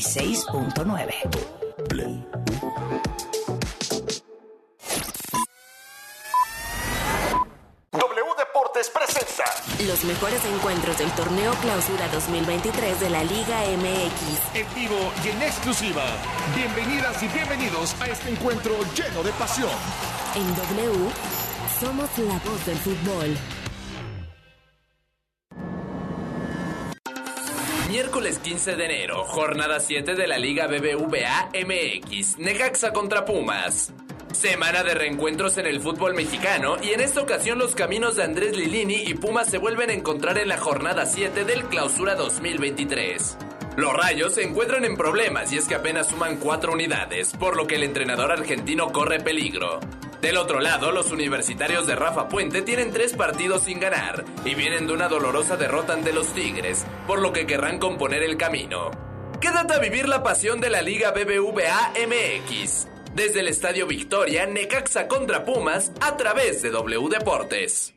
96.9. W Deportes presenta Los mejores encuentros del torneo Clausura 2023 de la Liga MX. en vivo y en exclusiva. Bienvenidas y bienvenidos a este encuentro lleno de pasión. En W, somos la voz del fútbol. Miércoles 15 de enero, jornada 7 de la Liga BBVA MX, Necaxa contra Pumas. Semana de reencuentros en el fútbol mexicano y en esta ocasión los caminos de Andrés Lilini y Pumas se vuelven a encontrar en la jornada 7 del Clausura 2023. Los Rayos se encuentran en problemas y es que apenas suman 4 unidades, por lo que el entrenador argentino corre peligro. Del otro lado, los universitarios de Rafa Puente tienen tres partidos sin ganar y vienen de una dolorosa derrota ante los Tigres, por lo que querrán componer el camino. Quédate a vivir la pasión de la Liga BBVA MX. Desde el Estadio Victoria, Necaxa contra Pumas a través de W Deportes.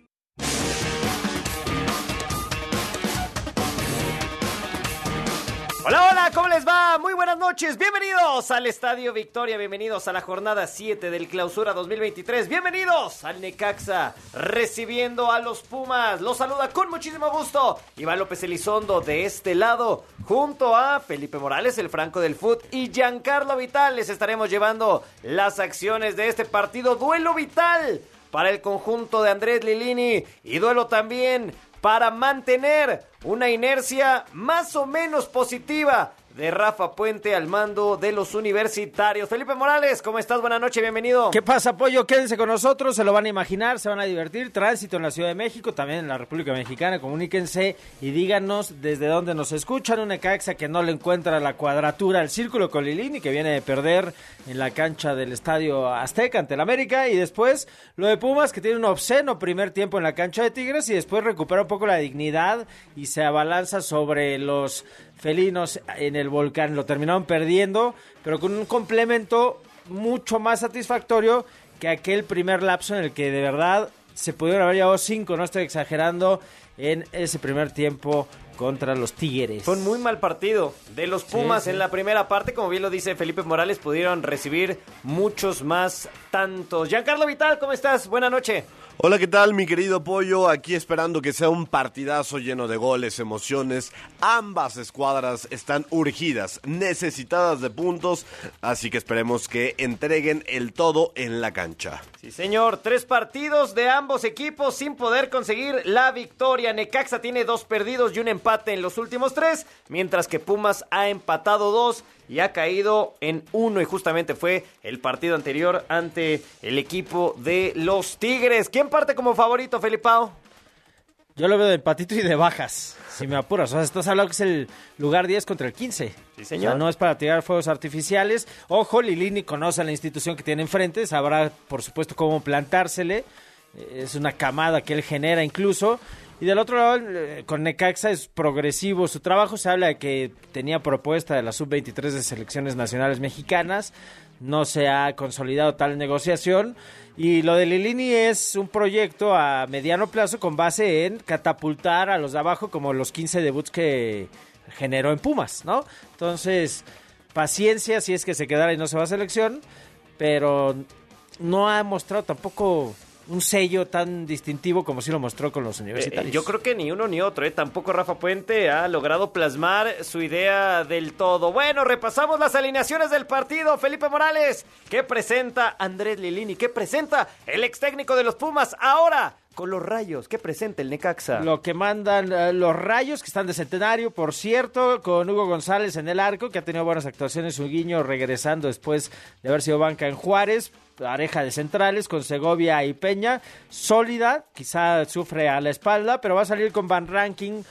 Hola, hola, ¿cómo les va? Muy buenas noches, bienvenidos al Estadio Victoria, bienvenidos a la jornada 7 del Clausura 2023, bienvenidos al Necaxa, recibiendo a los Pumas, los saluda con muchísimo gusto Iván López Elizondo de este lado, junto a Felipe Morales, el Franco del Foot y Giancarlo Vital, les estaremos llevando las acciones de este partido, duelo vital para el conjunto de Andrés Lilini y duelo también para mantener una inercia más o menos positiva de Rafa Puente al mando de los universitarios. Felipe Morales, ¿cómo estás? Buenas noches, bienvenido. ¿Qué pasa, Pollo? Quédense con nosotros, se lo van a imaginar, se van a divertir. Tránsito en la Ciudad de México, también en la República Mexicana. Comuníquense y díganos desde dónde nos escuchan. Una Necaxa que no le encuentra la cuadratura al círculo con Lilini, que viene de perder en la cancha del Estadio Azteca ante el América. Y después lo de Pumas, que tiene un obsceno primer tiempo en la cancha de Tigres y después recupera un poco la dignidad y se abalanza sobre los felinos en el volcán. Lo terminaron perdiendo, pero con un complemento mucho más satisfactorio que aquel primer lapso en el que de verdad se pudieron haber llevado cinco, no estoy exagerando, en ese primer tiempo contra los Tigres. Fue un muy mal partido de los Pumas sí. en la primera parte, como bien lo dice Felipe Morales, pudieron recibir muchos más tantos. Giancarlo Vital, ¿cómo estás? Buenas noches. Hola, ¿qué tal, mi querido Pollo? Aquí esperando que sea un partidazo lleno de goles, emociones. Ambas escuadras están urgidas, necesitadas de puntos, así que esperemos que entreguen el todo en la cancha. Sí, señor. Tres partidos de ambos equipos sin poder conseguir la victoria. Necaxa tiene dos perdidos y un empate en los últimos tres, mientras que Pumas ha empatado dos y ha caído en uno. Y justamente fue el partido anterior ante el equipo de los Tigres. ¿Quién parte como favorito, Felipao? Yo lo veo de empatito y de bajas, si me apuras. O sea, estás hablando que es el lugar 10 contra el 15. Sí, señor. O sea, no es para tirar fuegos artificiales. Ojo, Lilini conoce a la institución que tiene enfrente, sabrá, por supuesto, cómo plantársele. Es una camada que él genera incluso. Y del otro lado, eh, con Necaxa es progresivo su trabajo. Se habla de que tenía propuesta de la sub-23 de selecciones nacionales mexicanas. No se ha consolidado tal negociación. Y lo de Lilini es un proyecto a mediano plazo con base en catapultar a los de abajo como los 15 debuts que generó en Pumas, ¿no? Entonces, paciencia si es que se quedara y no se va a selección, pero no ha mostrado tampoco un sello tan distintivo como sí lo mostró con los Eh, universitarios. yo creo que ni uno ni otro, ¿eh? Tampoco Rafa Puente ha logrado plasmar su idea del todo. Bueno, repasamos las alineaciones del partido. Felipe Morales, ¿qué presenta Andrés Lilini? ¿Qué presenta el ex técnico de los Pumas ahora? Con los rayos, ¿qué presenta el Necaxa? Lo que mandan eh, los rayos, que están de centenario, por cierto, con Hugo González en el arco, que ha tenido buenas actuaciones, su guiño regresando después de haber sido banca en Juárez, pareja de centrales con Segovia y Peña, sólida, quizá sufre a la espalda, pero va a salir con Van Ranking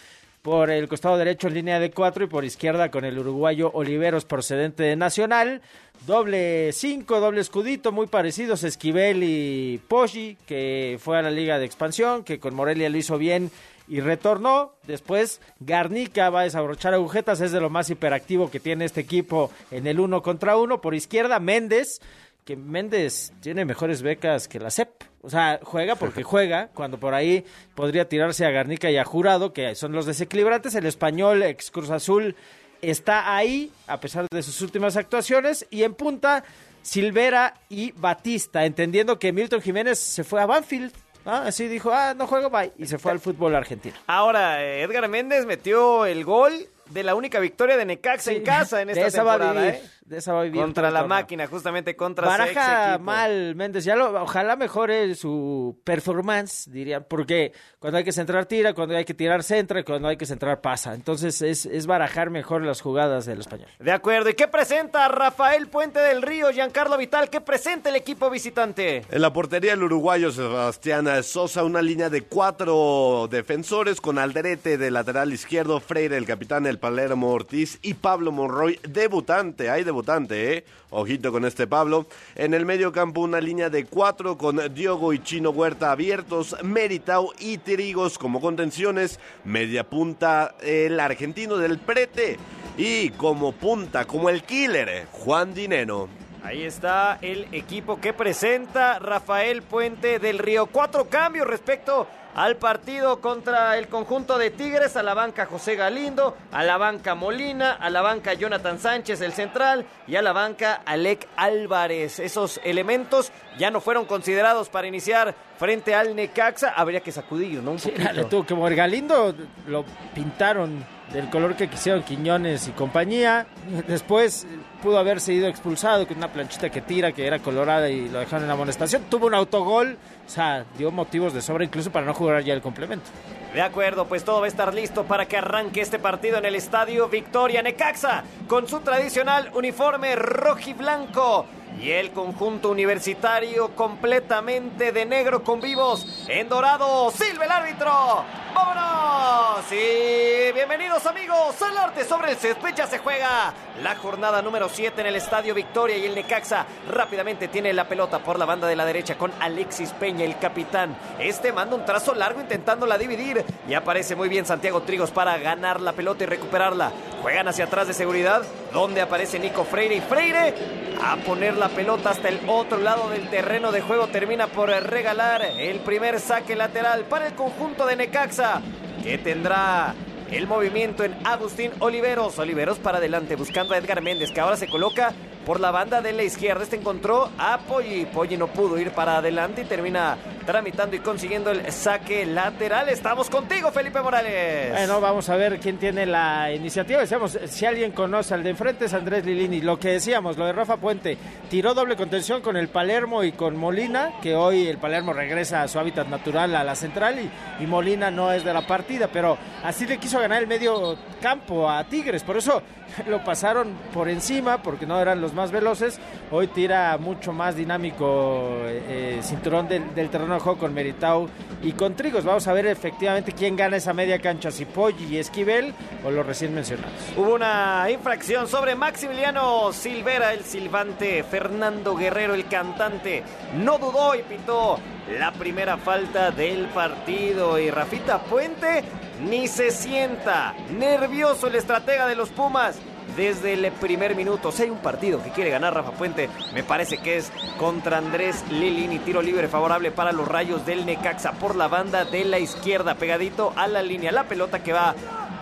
por el costado derecho en línea de cuatro y por izquierda con el uruguayo Oliveros procedente de Nacional. Doble cinco, doble escudito, muy parecidos Esquivel y Poggi, que fue a la Liga de Expansión, que con Morelia lo hizo bien y retornó. Después Garnica va a desabrochar agujetas, es de lo más hiperactivo que tiene este equipo en el uno contra uno. Por izquierda Méndez, que Méndez tiene mejores becas que la CEP. O sea, juega porque juega, cuando por ahí podría tirarse a Garnica y a Jurado, que son los desequilibrantes. El español, ex Cruz Azul, está ahí, a pesar de sus últimas actuaciones, y en punta, Silvera y Batista, entendiendo que Milton Jiménez se fue a Banfield. ¿no? Así dijo, ah, no juego, bye. Y se fue al fútbol argentino. Ahora, eh, Edgar Méndez metió el gol de la única victoria de Necaxa en casa en esta temporada, ¿eh? De esa va a vivir Contra la máquina, justamente contra Baraja mal Méndez, ya lo, ojalá mejore su performance, dirían, porque cuando hay que centrar tira, cuando hay que tirar centra, y cuando hay que centrar pasa. Entonces es, es barajar mejor las jugadas del español. De acuerdo. ¿Y qué presenta Rafael Puente del Río, Giancarlo Vital? ¿Qué presenta el equipo visitante? En la portería el uruguayo Sebastián Sosa, una línea de cuatro defensores con Alderete de lateral izquierdo, Freire, el capitán, el Palermo Ortiz y Pablo Monroy, debutante, hay debutante, ¿eh? Ojito con este Pablo. En el medio campo una línea de cuatro con Diogo y Chino Huerta abiertos, Meritao y Trigos como contenciones, media punta el argentino del Prete y como punta, como el killer, Juan Dineno. Ahí está el equipo que presenta Rafael Puente del Río. Cuatro cambios respecto al partido contra el conjunto de Tigres. A la banca José Galindo, a la banca Molina, a la banca Jonathan Sánchez, el central, y a la banca Alec Álvarez. Esos elementos ya no fueron considerados para iniciar frente al Necaxa. Habría que sacudir, ¿no? Un Sí, poquito. le tuvo que mover. Galindo lo pintaron del color que quisieron Quiñones y compañía. Después pudo haberse ido expulsado con una planchita que tira, que era colorada y lo dejaron en la amonestación. Tuvo un autogol, o sea, dio motivos de sobra incluso para no jugar ya el complemento. De acuerdo, pues todo va a estar listo para que arranque este partido en el estadio Victoria Necaxa con su tradicional uniforme rojiblanco y el conjunto universitario completamente de negro con vivos en dorado. ¡Silva el árbitro! ¡Vámonos! Y bienvenidos amigos al arte sobre el césped. Ya se juega la jornada número 7 en el estadio Victoria y el Necaxa rápidamente tiene la pelota por la banda de la derecha con Alexis Peña, el capitán. Este manda un trazo largo intentándola dividir y aparece muy bien Santiago Trigos para ganar la pelota y recuperarla. Juegan hacia atrás de seguridad, donde aparece Nico Freire y Freire a poner la pelota hasta el otro lado del terreno de juego. Termina por regalar el primer saque lateral para el conjunto de Necaxa, que tendrá el movimiento en Agustín Oliveros. Oliveros para adelante buscando a Edgar Méndez, que ahora se coloca por la banda de la izquierda. Este encontró a Poggi. Poggi no pudo ir para adelante y termina tramitando y consiguiendo el saque lateral. Estamos contigo, Felipe Morales. Bueno, vamos a ver quién tiene la iniciativa. Decíamos, si alguien conoce al de enfrente es Andrés Lilini. Lo que decíamos, lo de Rafa Puente, tiró doble contención con el Palermo y con Molina, que hoy el Palermo regresa a su hábitat natural a la central y, y Molina no es de la partida, pero así le quiso ganar el medio campo a Tigres. Por eso lo pasaron por encima, porque no eran los más veloces. Hoy tira mucho más dinámico eh, eh, cinturón del, terreno de juego con Meritau y con Trigos. Vamos a ver efectivamente quién gana esa media cancha, si Poggi y Esquivel o los recién mencionados. Hubo una infracción sobre Maximiliano Silvera, el silbante, Fernando Guerrero, el cantante. No dudó y pitó la primera falta del partido. Y Rafita Puente ni se sienta. Nervioso el estratega de los Pumas. Desde el primer minuto, si hay un partido que quiere ganar Rafa Puente, me parece que es contra Andrés Lilini. Tiro libre favorable para los rayos del Necaxa por la banda de la izquierda, pegadito a la línea. La pelota que va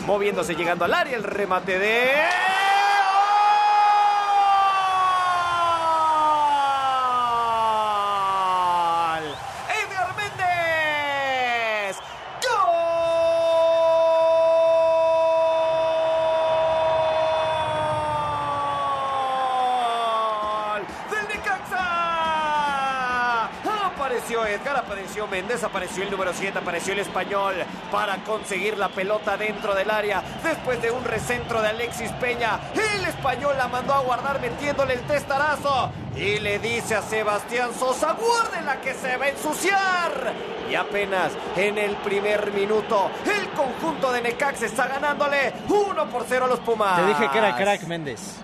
moviéndose, llegando al área. El remate de. ¡Gol! ¡Edgar Méndez! ¡Gol! ¡Del Necaxa! Apareció Edgar, apareció Méndez, apareció el número 7, apareció el español para conseguir la pelota dentro del área. Después de un recentro de Alexis Peña, el español la mandó a guardar metiéndole el testarazo. Y le dice a Sebastián Sosa, guárdela que se va a ensuciar. Y apenas en el primer minuto, el conjunto de Necaxa está ganándole 1 por 0 a los Pumas. Te dije que era crack Méndez.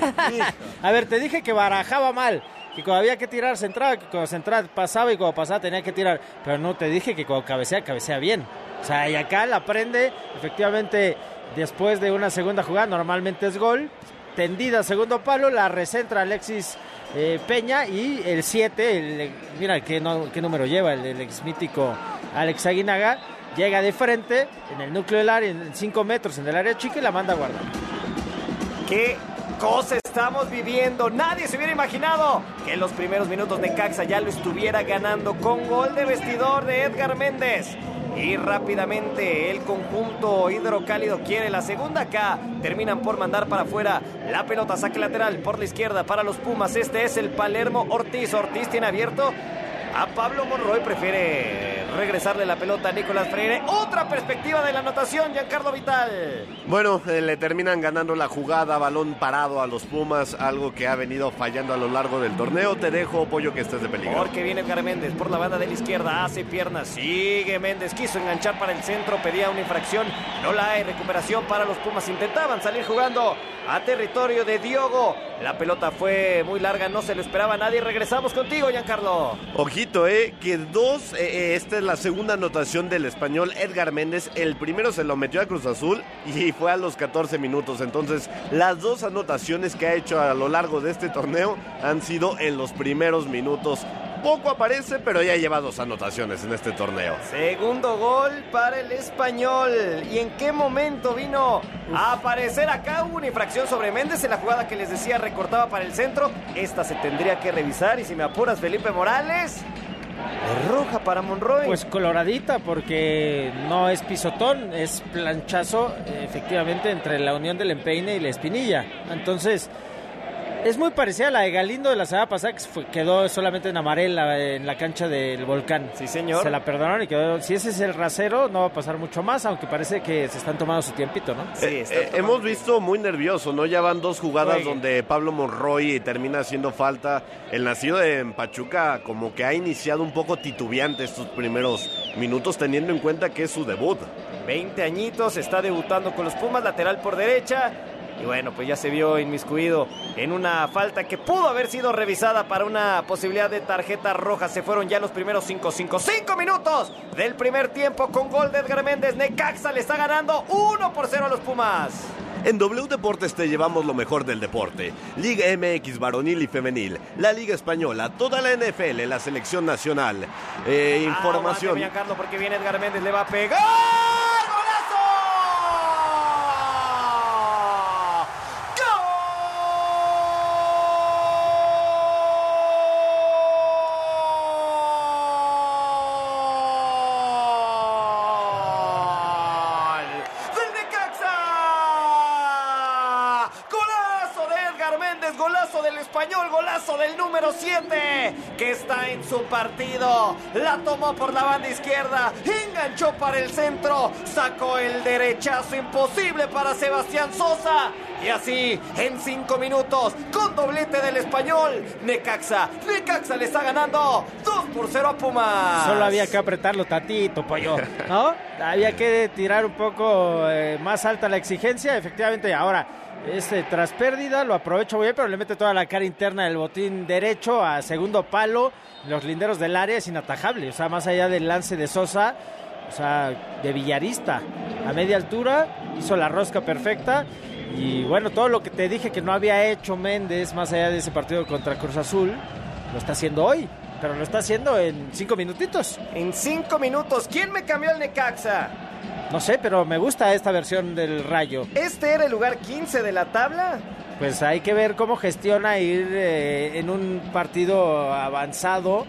a ver, te dije que barajaba mal. Que cuando había que tirar centraba, que cuando centraba pasaba y cuando pasaba tenía que tirar. Pero no te dije que cuando cabecea, cabecea bien. O sea, y acá la prende, efectivamente, después de una segunda jugada, normalmente es gol. Tendida, segundo palo, la recentra Alexis eh, Peña y el 7, mira qué número lleva, el, el ex mítico Alex Aguinaga, llega de frente en el núcleo del área, en 5 metros en el área chica y la manda a guardar. ¿Qué cosa estamos viviendo? Nadie se hubiera imaginado que en los primeros minutos de Caxa ya lo estuviera ganando con gol de vestidor de Edgar Méndez. Y rápidamente el conjunto hidrocálido quiere la segunda acá. Terminan por mandar para afuera la pelota, saque lateral por la izquierda para los Pumas. Este es el Palermo Ortiz. Ortiz tiene abierto a Pablo Monroy. Prefiere regresarle la pelota a Nicolás Freire. Otra perspectiva de la anotación, Giancarlo Vital. Bueno, eh, le terminan ganando la jugada, balón parado a los Pumas, algo que ha venido fallando a lo largo del torneo. Te dejo, Pollo, que estés de peligro. Porque viene Edgar Méndez por la banda de la izquierda, hace piernas, sigue Méndez, quiso enganchar para el centro, pedía una infracción, no la hay, recuperación para los Pumas, intentaban salir jugando a territorio de Diogo. La pelota fue muy larga, no se lo esperaba nadie. Regresamos contigo, Giancarlo. Ojito, eh, que dos, eh, eh, esta es la segunda anotación del español Edgar Méndez. El primero se lo metió a Cruz Azul y fue a los 14 minutos. Entonces, las dos anotaciones que ha hecho a lo largo de este torneo han sido en los primeros minutos. Poco aparece, pero ya lleva dos anotaciones en este torneo. Segundo gol para el español. ¿Y en qué momento vino a aparecer acá? Hubo una infracción sobre Méndez en la jugada que les decía recortaba para el centro. Esta se tendría que revisar. Y si me apuras, Felipe Morales. Es roja para Monroy. Pues coloradita porque no es pisotón, es planchazo efectivamente entre la unión del empeine y la espinilla. Entonces, es muy parecida a la de Galindo de la semana pasada, que fue- quedó solamente en amarela en la cancha del volcán. Sí, señor. Se la perdonaron y quedó. Si ese es el rasero, no va a pasar mucho más, aunque parece que se están tomando su tiempito, ¿no? Sí, Eh, eh, hemos visto muy nervioso, ¿no? Ya van dos jugadas donde Pablo Monroy termina haciendo falta. El nacido de Pachuca como que ha iniciado un poco titubeante estos primeros minutos, teniendo en cuenta que es su debut. 20 añitos, está debutando con los Pumas, lateral por derecha. Y bueno, pues ya se vio inmiscuido en una falta que pudo haber sido revisada para una posibilidad de tarjeta roja. Se fueron ya los primeros 5, 5, 5 minutos del primer tiempo con gol de Edgar Méndez. Necaxa le está ganando 1 por 0 a los Pumas. En W Deportes te llevamos lo mejor del deporte. Liga MX varonil y femenil, la Liga Española, toda la NFL, la selección nacional. Eh, información. Aguante, Carlos, porque viene Edgar Méndez, le va a pegar. ¡Golazo! ¡Gol! ¡Del Necaxa! ¡Golazo de Edgar Méndez! ¡Golazo del español! ¡Golazo del número 7! Que está en su partido. La tomó por la banda izquierda. Enganchó para el centro. Sacó el derechazo imposible para Sebastián Sosa. Y así, en cinco minutos, con doblete del español, Necaxa, Necaxa le está ganando 2 por 0 a Pumas. Solo había que apretarlo tatito, pollo, ¿no? Había que tirar un poco eh, más alta la exigencia, efectivamente. Ahora, este tras pérdida lo aprovecho muy bien, pero le mete toda la cara interna del botín derecho a segundo palo. Los linderos del área es inatajable, o sea, más allá del lance de Sosa, o sea, de villarista, a media altura, hizo la rosca perfecta. Y bueno, todo lo que te dije que no había hecho Méndez, más allá de ese partido contra Cruz Azul, lo está haciendo hoy. Pero lo está haciendo en cinco minutitos. En cinco minutos, ¿quién me cambió el Necaxa? No sé, pero me gusta esta versión del Rayo. ¿Este era el lugar 15 de la tabla? Pues hay que ver cómo gestiona ir eh, en un partido avanzado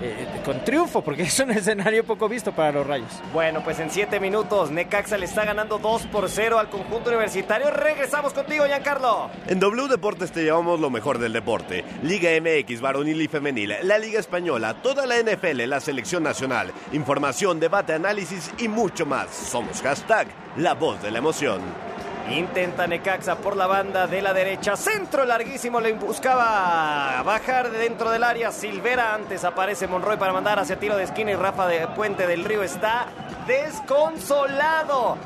eh, con triunfo, porque es un escenario poco visto para los Rayos. Bueno, pues en siete minutos, Necaxa le está ganando 2 por 0 al conjunto universitario. Regresamos contigo, Giancarlo. En W Deportes te llevamos lo mejor del deporte. Liga MX, varonil y femenil, la Liga Española, toda la NFL, la selección nacional. Información, debate, análisis y mucho más. Somos hashtag La Voz de la Emoción. Intenta Necaxa por la banda de la derecha. Centro larguísimo. Le buscaba bajar de dentro del área. Silvera antes aparece Monroy para mandar hacia tiro de esquina. Y Rafa de Puente del Río está desconsolado.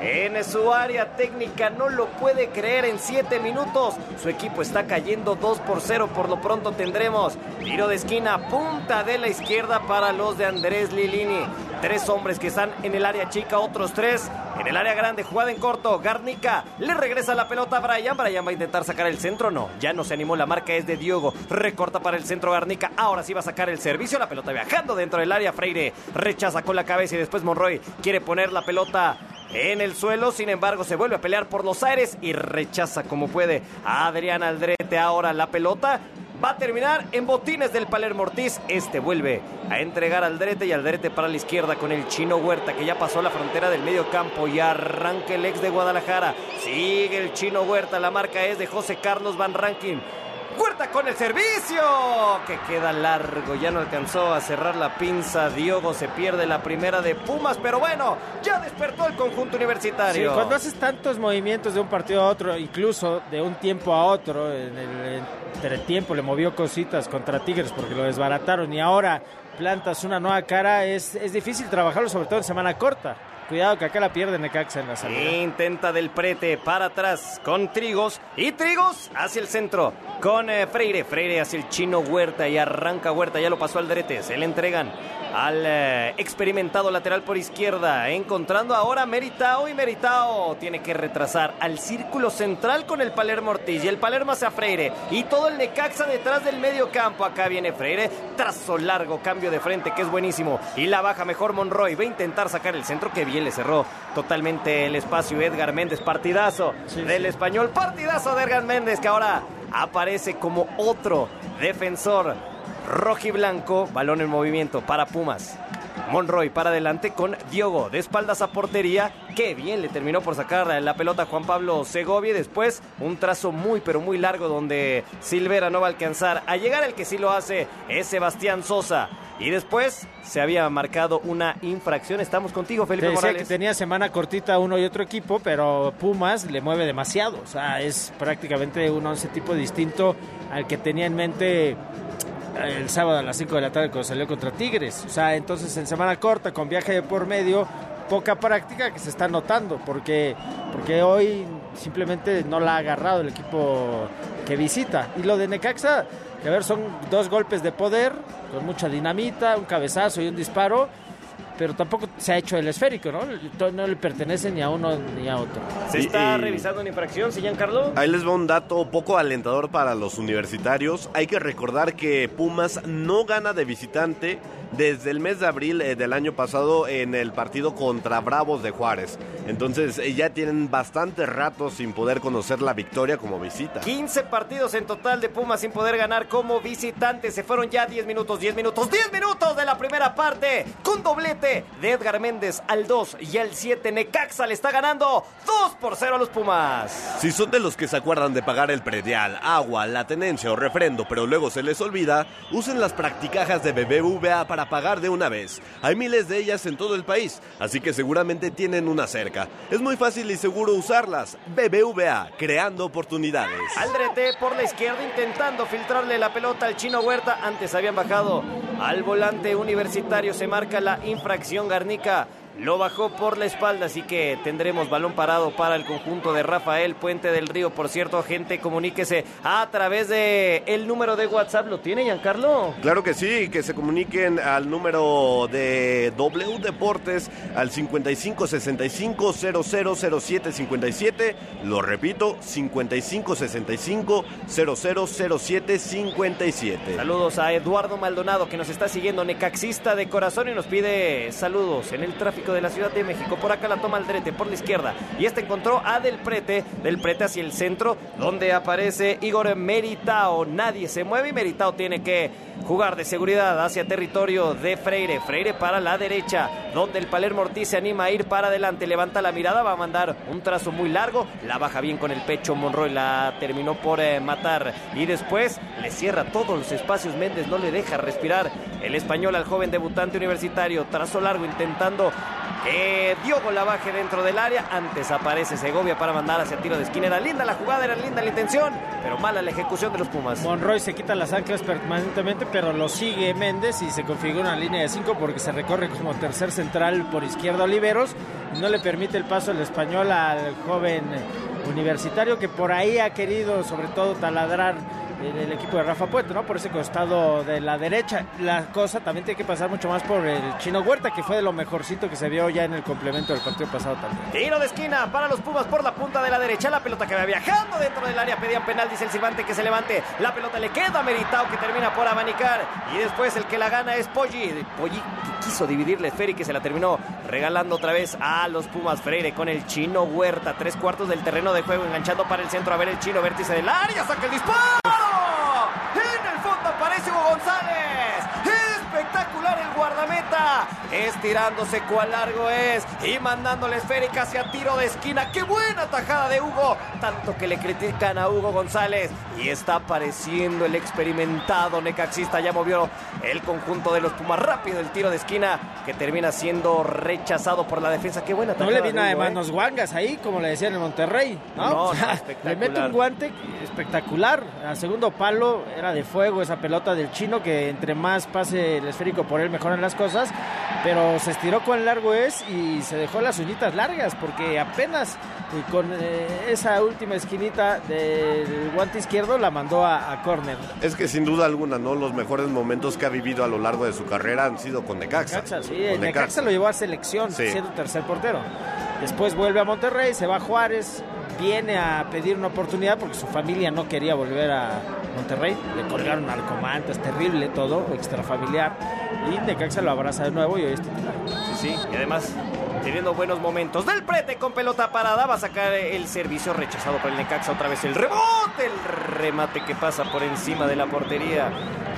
En su área técnica no lo puede creer en 7 minutos. Su equipo está cayendo 2 por 0. Por lo pronto tendremos tiro de esquina, punta de la izquierda para los de Andrés Lilini. Tres hombres que están en el área chica, otros tres en el área grande. Jugada en corto. Garnica le regresa la pelota a Brian. Brian va a intentar sacar el centro. No, ya no se animó. La marca es de Diogo. Recorta para el centro Garnica. Ahora sí va a sacar el servicio. La pelota viajando dentro del área. Freire rechaza con la cabeza y después Monroy quiere poner la pelota en el suelo. Sin embargo, se vuelve a pelear por los aires y rechaza como puede a Adrián Aldrete ahora la pelota. Va a terminar en botines del Palermo Ortiz. Este vuelve a entregar al Drete y al Drete para la izquierda con el Chino Huerta que ya pasó la frontera del medio campo y arranca el ex de Guadalajara. Sigue el Chino Huerta. La marca es de José Carlos Van Rankin. Huerta con el servicio, que queda largo, ya no alcanzó a cerrar la pinza, Diogo se pierde la primera de Pumas, pero bueno, ya despertó el conjunto universitario. cuando haces tantos movimientos de un partido a otro, incluso de un tiempo a otro, en el entretiempo le movió cositas contra Tigres porque lo desbarataron y ahora plantas una nueva cara, es, es difícil trabajarlo, sobre todo en semana corta. Cuidado que acá la pierde Necaxa en la salida. Intenta del prete para atrás con Trigos y Trigos hacia el centro con eh, Freire. Freire hacia el chino Huerta y arranca Huerta. Ya lo pasó al Drete. Se le entregan al eh, experimentado lateral por izquierda. Encontrando ahora a Meritao y Meritao tiene que retrasar al círculo central con el Palermo Ortiz. Y el Palermo hacia Freire. Y todo el Necaxa detrás del medio campo. Acá viene Freire. Trazo largo, cambio de frente que es buenísimo. Y la baja mejor Monroy. Va a intentar sacar el centro que bien le cerró totalmente el espacio Edgar Méndez. Partidazo del español. Partidazo de Edgar Méndez que ahora aparece como otro defensor rojiblanco. Balón en movimiento para Pumas. Monroy para adelante con Diogo de espaldas a portería. Qué bien le terminó por sacar la pelota a Juan Pablo Segovia. Después un trazo muy pero muy largo donde Silvera no va a alcanzar a llegar. El que sí lo hace es Sebastián Sosa. Y después se había marcado una infracción. Estamos contigo, Felipe Morales. que tenía semana cortita uno y otro equipo, pero Pumas le mueve demasiado. O sea, es prácticamente un once tipo distinto al que tenía en mente el sábado a las 5 de la tarde cuando salió contra Tigres. O sea, entonces en semana corta, con viaje de por medio, poca práctica que se está notando, porque, porque hoy simplemente no la ha agarrado el equipo que visita. Y lo de Necaxa, que a ver, son dos golpes de poder, con mucha dinamita, un cabezazo y un disparo. Pero tampoco se ha hecho el esférico, ¿no? No le pertenece ni a uno ni a otro. Se está y- revisando una infracción, ¿sí, Giancarlo? Ahí les va un dato poco alentador para los universitarios. Hay que recordar que Pumas no gana de visitante desde el mes de abril eh, del año pasado en el partido contra Bravos de Juárez. Entonces eh, ya tienen bastante rato sin poder conocer la victoria como visita. 15 partidos en total de Pumas sin poder ganar como visitante. Se fueron ya 10 minutos, 10 minutos, 10 minutos de la primera parte. Con doblete de Edgar Méndez al 2 y al 7. Necaxa le está ganando 2 por 0 a los Pumas. Si son de los que se acuerdan de pagar el predial, agua, la tenencia o refrendo, pero luego se les olvida, usen las practicajas de BBVA para pagar de una vez. Hay miles de ellas en todo el país, así que seguramente tienen una cerca. Es muy fácil y seguro usarlas. BBVA, creando oportunidades. Aldrete por la izquierda intentando filtrarle la pelota al chino Huerta. Antes habían bajado al volante universitario. Se marca la infracción Garnica. Lo bajó por la espalda, así que tendremos balón parado para el conjunto de Rafael Puente del Río. Por cierto, gente, comuníquese a través de el número de WhatsApp. ¿Lo tiene, Giancarlo? Claro que sí, que se comuniquen al número de W Deportes al 55 65 0007 57. Lo repito, 55 65 0007 57. Saludos a Eduardo Maldonado que nos está siguiendo, necaxista de corazón y nos pide saludos en el tráfico de la Ciudad de México. Por acá la toma Aldrete por la izquierda y este encontró a Del Prete, Del Prete hacia el centro donde aparece Igor Meritao. Nadie se mueve y Meritao tiene que jugar de seguridad hacia territorio de Freire. Freire para la derecha donde el Palermo Ortiz se anima a ir para adelante, levanta la mirada, va a mandar un trazo muy largo, la baja bien con el pecho Monroy, la terminó por eh, matar y después le cierra todos los espacios Méndez, no le deja respirar el español al joven debutante universitario, trazo largo intentando que Diogo la baje dentro del área, antes aparece Segovia para mandar hacia tiro de esquina, era linda la jugada, era linda la intención, pero mala la ejecución de los Pumas. Monroy se quita las anclas permanentemente, pero lo sigue Méndez y se configura una línea de 5 porque se recorre como tercer central por izquierda Oliveros. No le permite el paso el español al joven universitario que por ahí ha querido sobre todo taladrar el, equipo de Rafa Puente, ¿no? Por ese costado de la derecha. La cosa también tiene que pasar mucho más por el Chino Huerta, que fue de lo mejorcito que se vio ya en el complemento del partido pasado también. Tiro de esquina para los Pumas por la punta de la derecha. La pelota que va viajando dentro del área. Pedían penal, dice el silbante que se levante. La pelota le queda a Meritao que termina por abanicar. Y después el que la gana es Poggi. Poggi quiso dividir la esfera y que se la terminó regalando otra vez a los Pumas Freire con el chino Huerta. Tres cuartos del terreno de juego enganchando para el centro. A ver el chino vértice del área. Saca el disparo. Estirándose cuál largo es. Y mandando la esférica hacia tiro de esquina. ¡Qué buena tajada de Hugo! Tanto que le critican a Hugo González. Y está apareciendo el experimentado necaxista. Ya movió el conjunto de los Pumas rápido el tiro de esquina. Que termina siendo rechazado por la defensa. ¡Qué buena No tajada! le de vi nada de ¿eh? manos guangas ahí, como le decían en Monterrey, ¿no? No, no, le mete un guante espectacular. Al segundo palo era de fuego esa pelota del chino, que entre más pase el esférico por él mejoran las cosas. Pero se estiró cuán largo es y se dejó las uñitas largas, porque apenas eh, con eh, esa última esquinita del guante izquierdo la mandó a, a córner. Es que sin duda alguna, ¿no? Los mejores momentos que ha vivido a lo largo de su carrera han sido con Necaxa. Necaxa, sí, Con Necaxa lo llevó a selección Sí. siendo tercer portero. Después vuelve a Monterrey, se va a Juárez, viene a pedir una oportunidad porque su familia no quería volver a Monterrey. Le colgaron narcomantas, terrible todo, extrafamiliar. Y Necaxa lo abraza de nuevo y hoy es titular. Sí, sí, y además teniendo buenos momentos. Del prete con pelota parada va a sacar el servicio rechazado por el Necaxa. Otra vez el rebote, el remate que pasa por encima de la portería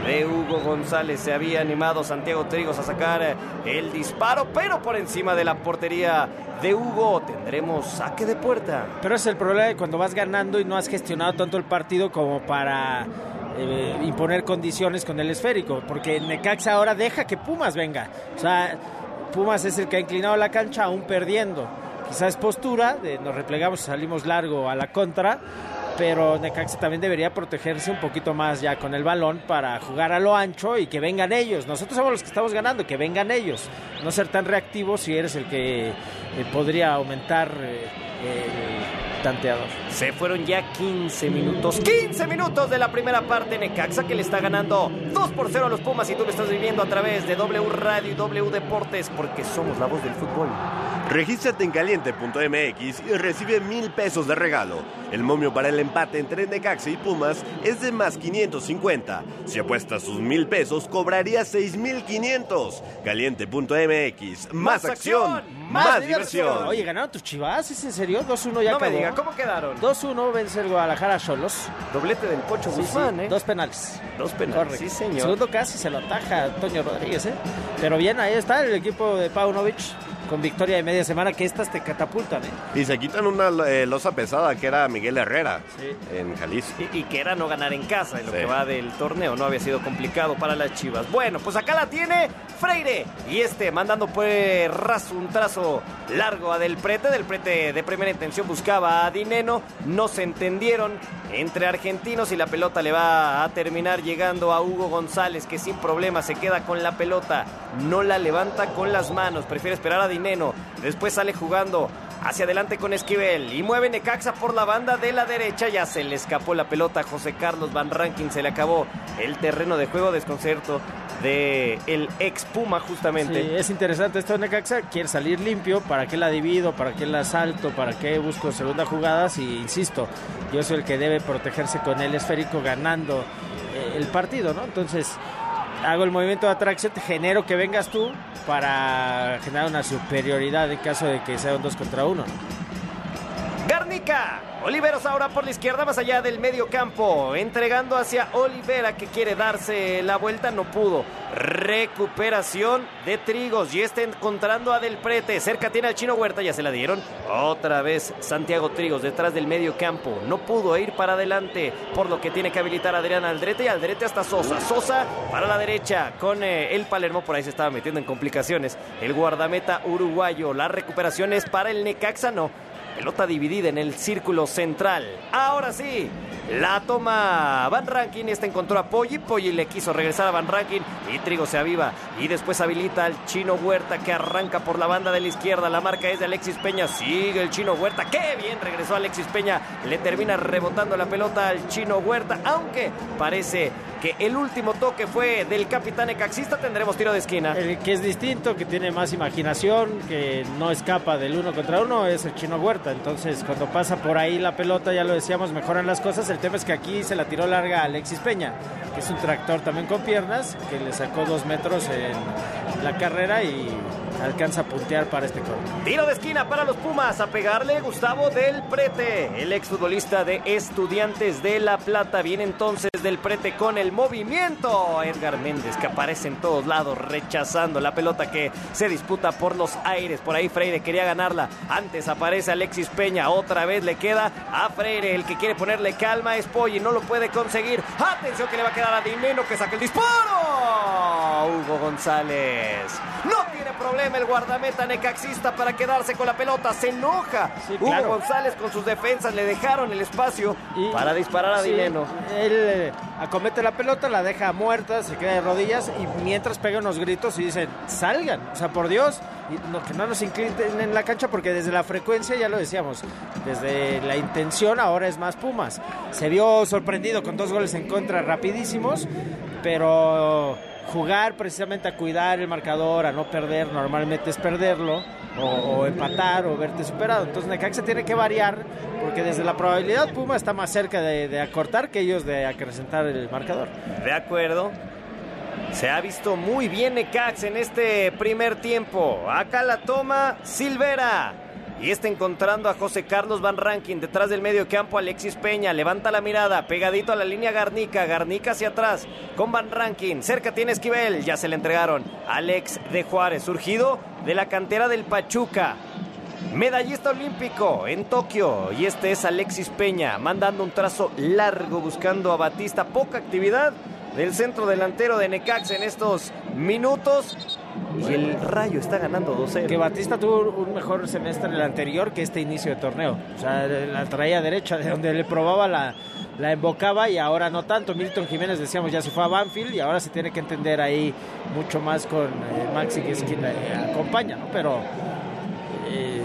de Hugo González. Se había animado Santiago Trigos a sacar el disparo, pero por encima de la portería de Hugo tendremos saque de puerta. Pero es el problema de cuando vas ganando y no has gestionado tanto el partido como para eh, imponer condiciones con el esférico. Porque Necaxa ahora deja que Pumas venga. O sea, Pumas es el que ha inclinado la cancha aún perdiendo. Quizás postura, de nos replegamos salimos largo a la contra. Pero Necaxa también debería protegerse un poquito más ya con el balón para jugar a lo ancho y que vengan ellos. Nosotros somos los que estamos ganando, que vengan ellos. No ser tan reactivos si eres el que eh, podría aumentar eh, el tanteador. Se fueron ya 15 minutos. 15 minutos de la primera parte. Necaxa que le está ganando 2 por 0 a los Pumas y tú lo estás viviendo a través de W Radio y W Deportes porque somos la voz del fútbol. Regístrate en caliente.mx y recibe mil pesos de regalo. El momio para el empate entre Necaxa y Pumas es de más 550. Si apuestas sus mil pesos, cobrarías 6500. Caliente.mx. Más, Más acción, acción, más, diversión. Oye, ¿ganaron tus chivas? ¿Es en serio? 2-1 ya no me diga, ¿cómo quedaron? 2-1 vence el Guadalajara a Cholos. Doblete del Pocho Sí, sí, Guzmán, ¿eh? Dos penales. Dos penales, Correcto. sí, señor. Segundo casi se lo ataja Antonio Rodríguez, ¿eh? Pero bien, ahí está el equipo de Paunovic con victoria de media semana que estas te catapultan, ¿eh? Y se quitan una eh, losa pesada que era Miguel Herrera Sí. en Jalisco. Y, y que era no ganar en casa en lo Sí. que va del torneo, no había sido complicado para las Chivas. Bueno, pues acá la tiene Freire y este mandando pues raso un trazo largo a Del Prete. Del Prete de primera intención buscaba a Dineno, no se entendieron entre argentinos y la pelota le va a terminar llegando a Hugo González que sin problema se queda con la pelota, no la levanta con las manos, prefiere esperar a Dineno, después sale jugando Hacia adelante con Esquivel y mueve Necaxa por la banda de la derecha. Ya se le escapó la pelota a José Carlos Van Rankin. Se le acabó el terreno de juego desconcerto de el ex Puma justamente. Es interesante esto de Necaxa, quiere salir limpio, ¿para qué la divido? ¿Para qué la salto? ¿Para qué busco segunda jugadas? Y insisto, yo soy el que debe protegerse con el esférico ganando eh, el partido, ¿no? Entonces, hago el movimiento de atracción, te genero que vengas tú para generar una superioridad en caso de que sea un 2 contra 1. Garnica. Oliveros ahora por la izquierda, más allá del medio campo, entregando hacia Olivera que quiere darse la vuelta, no pudo. Recuperación de Trigos y está encontrando a Del Prete. Cerca tiene al Chino Huerta, ya se la dieron. Otra vez Santiago Trigos detrás del medio campo. No pudo ir para adelante, por lo que tiene que habilitar a Adrián Aldrete y Aldrete hasta Sosa. Sosa para la derecha con eh, el Palermo, por ahí se estaba metiendo en complicaciones. El guardameta uruguayo, la recuperación es para el Necaxa, no. Pelota dividida en el círculo central. Ahora sí, La toma Van Rankin. Este encontró a Poggi. Poggi le quiso regresar a Van Rankin. Y Trigo se aviva. Y después habilita al Chino Huerta que arranca por la banda de la izquierda. La marca es de Alexis Peña. Sigue el Chino Huerta. ¡Qué bien! Regresó Alexis Peña. Le termina rebotando la pelota al Chino Huerta. Aunque parece que el último toque fue del capitán ecaxista. Tendremos tiro de esquina. El que es distinto, que tiene más imaginación, que no escapa del uno contra uno, es el Chino Huerta. Entonces, cuando pasa por ahí la pelota, ya lo decíamos, mejoran las cosas. Tema es que aquí se la tiró larga Alexis Peña, que es un tractor también con piernas, que le sacó dos metros en la carrera y alcanza a puntear para este corte. Tiro de esquina para los Pumas. A pegarle Gustavo del Prete, el exfutbolista de Estudiantes de La Plata. Viene entonces del Prete con el movimiento. Edgar Méndez que aparece en todos lados rechazando la pelota que se disputa por los aires. Por ahí Freire quería ganarla. Antes aparece Alexis Peña. Otra vez le queda a Freire. El que quiere ponerle calma es Poggi. No lo puede conseguir. Atención que le va a quedar a Dineno que saca el disparo. Hugo González. No tiene problema el guardameta necaxista para quedarse con la pelota. Se enoja. Sí, Hugo claro. González con sus defensas le dejaron el espacio Y- para disparar a Sí, Dineno. Él eh, acomete la pelota, la deja muerta, se queda de rodillas y mientras pega unos gritos y dicen, salgan, o sea, por Dios, y no, que no nos inclinen en la cancha porque desde la frecuencia, ya lo decíamos, desde la intención ahora es más Pumas. Se vio sorprendido con dos goles en contra rapidísimos, pero jugar precisamente a cuidar el marcador, a no perder, normalmente es perderlo, o, empatar, o verte superado. Entonces Necaxa tiene que variar, porque desde la probabilidad Puma está más cerca de, de acortar que ellos de acrecentar el marcador. De acuerdo. Se ha visto muy bien Necax en este primer tiempo. Acá la toma Silvera. Y está encontrando a José Carlos Van Rankin detrás del medio campo. Alexis Peña levanta la mirada, pegadito a la línea Garnica. Garnica hacia atrás con Van Rankin. Cerca tiene Esquivel, ya se le entregaron. Alex de Juárez, surgido de la cantera del Pachuca. Medallista olímpico en Tokio. Y este es Alexis Peña, mandando un trazo largo buscando a Batista. Poca actividad del centro delantero de Necax en estos minutos. Y el Rayo está ganando 2-0. Que Batista tuvo un mejor semestre el anterior que este inicio de torneo. O sea, la traía derecha, de donde le probaba la, la embocaba y ahora no tanto. Milton Jiménez, decíamos, ya se fue a Banfield y ahora se tiene que entender ahí mucho más con eh, Maxi, que es quien le acompaña, ¿no? Pero eh,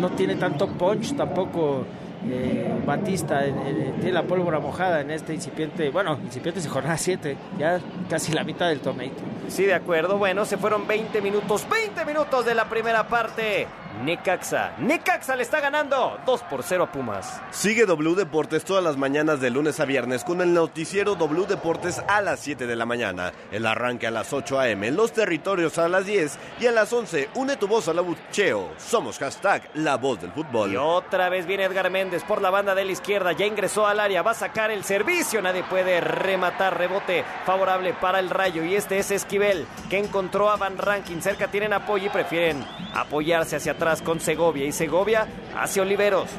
no tiene tanto punch tampoco. Eh, Batista eh, eh, tiene la pólvora mojada en este incipiente, bueno, incipiente es jornada 7, ya casi la mitad del torneo. Sí, de acuerdo. Bueno, se fueron 20 minutos. 20 minutos de la primera parte. Necaxa. Necaxa le está ganando 2 por 0 a Pumas. Sigue W Deportes todas las mañanas de lunes a viernes con el noticiero W Deportes a las 7 de la mañana, el arranque a las 8 a.m., los territorios a las 10 y a las 11 une tu voz al abucheo. Somos hashtag la voz del fútbol. Y otra vez viene Edgar Méndez por la banda de la izquierda. Ya ingresó al área. Va a sacar el servicio. Nadie puede rematar. Rebote favorable para el rayo. Y este es Esquivel que encontró a Van Rankin. Cerca tienen apoyo y prefieren apoyarse hacia atrás con Segovia. Y Segovia hacia Oliveros.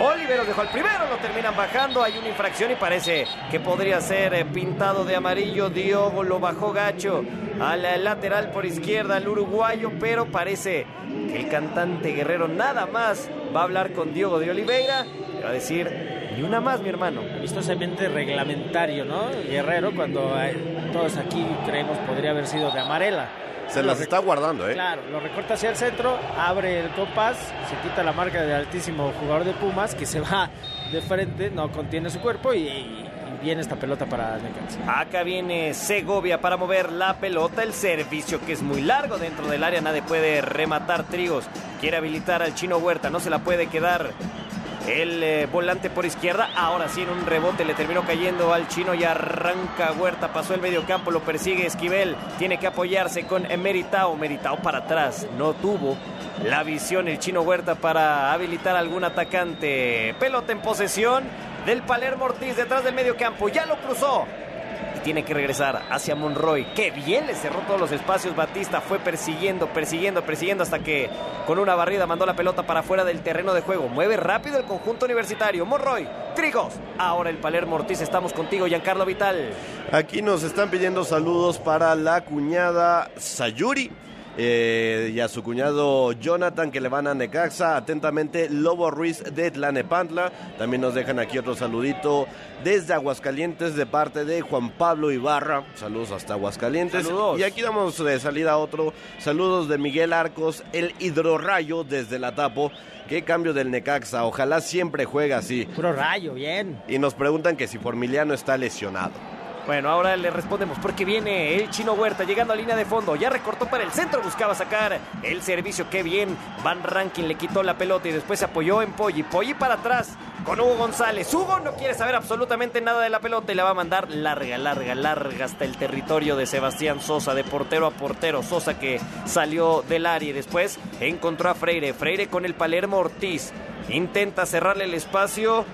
Oliveros dejó al primero. Lo terminan bajando. Hay una infracción y parece que podría ser eh, pintado de amarillo. Diogo lo bajó gacho al eh, lateral por izquierda, el uruguayo. Pero parece que el cantante guerrero nada más va a hablar con Diogo de Oliveira. Va a decir, ni una más, mi hermano. vistosamente reglamentario, ¿no? Guerrero, cuando eh, todos aquí creemos podría haber sido de amarela. Se las está guardando, ¿eh? Claro, lo recorta hacia el centro, abre el compás, se quita la marca del altísimo jugador de Pumas que se va de frente, no contiene su cuerpo y, y viene esta pelota para Necaxa. Acá viene Segovia para mover la pelota. El servicio que es muy largo dentro del área. Nadie puede rematar Trigos. Quiere habilitar al chino Huerta. No se la puede quedar el eh, volante por izquierda. Ahora sí en un rebote le terminó cayendo al chino y arranca Huerta. Pasó el medio campo. Lo persigue Esquivel. Tiene que apoyarse con Meritao. Meritao para atrás. No tuvo la visión el chino Huerta para habilitar algún atacante. Pelota en posesión del Palermo Ortiz detrás del medio campo. Ya lo cruzó tiene que regresar hacia Monroy. Qué bien le cerró todos los espacios. Batista fue persiguiendo, persiguiendo, persiguiendo hasta que con una barrida mandó la pelota para fuera del terreno de juego. Mueve rápido el conjunto universitario. Monroy, Trigos. Ahora el Palermo Ortiz. Estamos contigo, Giancarlo Vital. Aquí nos están pidiendo saludos para la cuñada Sayuri. Eh, y a su cuñado Jonathan que le van a Necaxa. Atentamente, Lobo Ruiz de Tlanepantla. También nos dejan aquí otro saludito desde Aguascalientes de parte de Juan Pablo Ibarra. Saludos hasta Aguascalientes. Saludos. Y aquí damos de salida a otro. Saludos de Miguel Arcos, el hidrorrayo desde la Tapo. Qué cambio del Necaxa. Ojalá siempre juegue así. Puro rayo, bien. Y nos preguntan que si Formiliano está lesionado. Bueno, ahora le respondemos porque viene el chino Huerta llegando a línea de fondo. Ya recortó para el centro, buscaba sacar el servicio. Qué bien. Van Rankin le quitó la pelota y después se apoyó en Poggi. Poggi para atrás con Hugo González. Hugo no quiere saber absolutamente nada de la pelota y la va a mandar larga, larga, larga hasta el territorio de Sebastián Sosa, de portero a portero. Sosa que salió del área y después encontró a Freire. Freire con el Palermo Ortiz. Intenta cerrarle el espacio.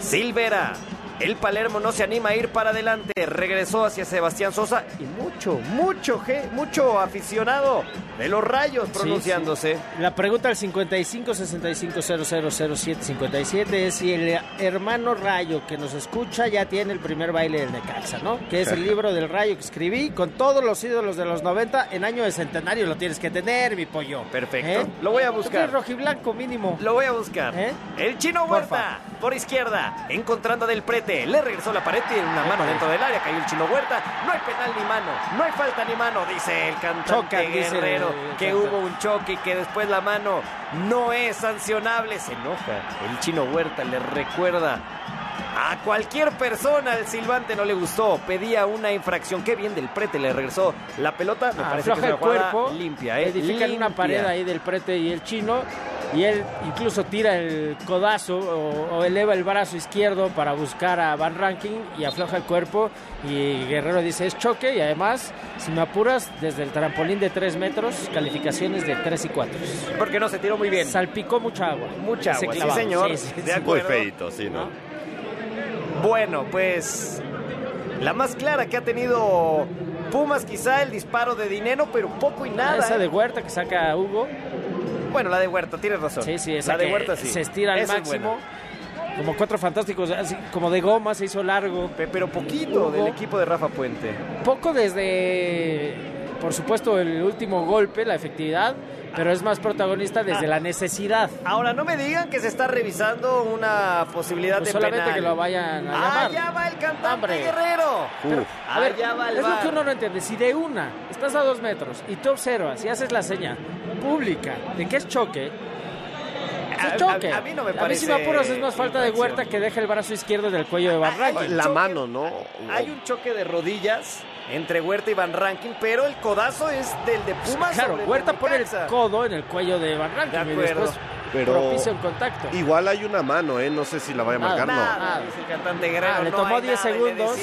Silvera. El Palermo no se anima a ir para adelante. Regresó hacia Sebastián Sosa y mucho, mucho, ge- mucho aficionado de los rayos pronunciándose. La pregunta al 55 65 00 07 57 es si el hermano Rayo que nos escucha ya tiene el primer baile del Necaxa, ¿no? Que es el libro del Rayo que escribí con todos los ídolos de los 90 en año de centenario lo tienes que tener, mi pollo. Perfecto. Lo voy a buscar. Rojiblanco mínimo. Lo voy a buscar. ¿Eh? El chino Huerta por izquierda, encontrando del Le regresó la pared y una mano dentro del área. Cayó el chino Huerta. No hay penal ni mano. No hay falta ni mano, dice el cantante Chocan, dice el- Guerrero. que hubo un choque y que después la mano no es sancionable. Se enoja. El chino Huerta le recuerda. A cualquier persona el silbante no le gustó, pedía una infracción. Qué bien del prete le regresó la pelota. Me parece que es una cuerpo, limpia, ¿eh? edifican una pared ahí del prete y el chino, y él incluso tira el codazo o, o eleva el brazo izquierdo para buscar a Van Ranking y afloja el cuerpo. Y Guerrero dice: es choque, y además, si me apuras, desde el trampolín de 3 metros, calificaciones de 3 y 4. Porque no se tiró muy bien. Salpicó mucha agua. Mucha agua, sí, señor. Sí, sí, De sí. acuerdo. Muy feito, sí, ¿no? Bueno, pues la más clara que ha tenido Pumas quizá el disparo de dinero, pero poco y nada. Esa ¿eh? de Huerta que saca Hugo. Bueno, la de Huerta, tienes razón. Sí, sí, esa la de Huerta sí. se estira al máximo. Como cuatro fantásticos, así como de goma, se hizo largo. Pe- Pero poquito Hugo. del equipo de Rafa Puente. Poco desde, por supuesto, el último golpe, la efectividad, pero es más protagonista desde la necesidad. Ahora, no me digan que se está revisando una posibilidad Pues de solamente penal. que lo vayan a llamar. Allá va el cantante Hombre. Guerrero. Pero, a ver, Allá va el es lo que uno no entiende. Si de una estás a dos metros y tú observas y haces la seña pública de que es choque, A- choque. a- a mí no me si me parece apuras es más falta de. Huerta que deja el brazo izquierdo del cuello de Barranqui. La choque- mano, ¿no? Hay un choque de rodillas entre Huerta y Van Rankin, pero el codazo es del de Pumas. Claro, sobre el Huerta pone el codo en el cuello de Barranqui De y después Pero- propicia un contacto. Igual hay una mano, ¿eh? No sé si la vaya a Nada, marcar, no. Nada, Nada. dice el cantante Guerrero. Ah, le no tomó hay 10 nada, y le segundos.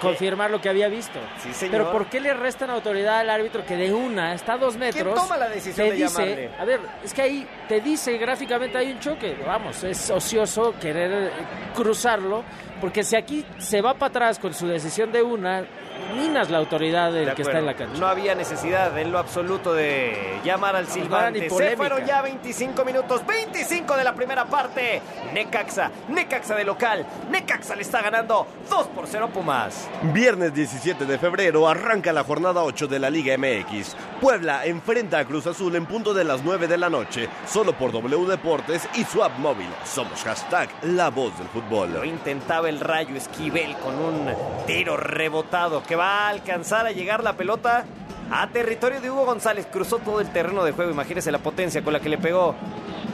Confirmar lo que había visto. Sí, señor. Pero ¿por qué le restan autoridad al árbitro que de una está a dos metros? toma la decisión te de dice, llamarle? A ver, es que ahí te dice gráficamente hay un choque. Vamos, es ocioso querer eh, cruzarlo, porque si aquí se va para atrás con su decisión de una, minas la autoridad del De que acuerdo. está en la cancha. No había necesidad en lo absoluto de llamar al no silbante. Se fueron ya 25 minutos, 25 de la primera parte. Necaxa, Necaxa de local. Necaxa le está ganando 2 por 0 a Pumas. Viernes 17 de febrero arranca la jornada 8 de la Liga MX. Puebla enfrenta a Cruz Azul en punto de las 9 de la noche, solo por W Deportes y Swap Móvil. Somos hashtag la voz del Lo fútbol. intentaba el Rayo Esquivel con un tiro rebotado que va a alcanzar a llegar la pelota a territorio de Hugo González. Cruzó todo el terreno de juego. Imagínese la potencia con la que le pegó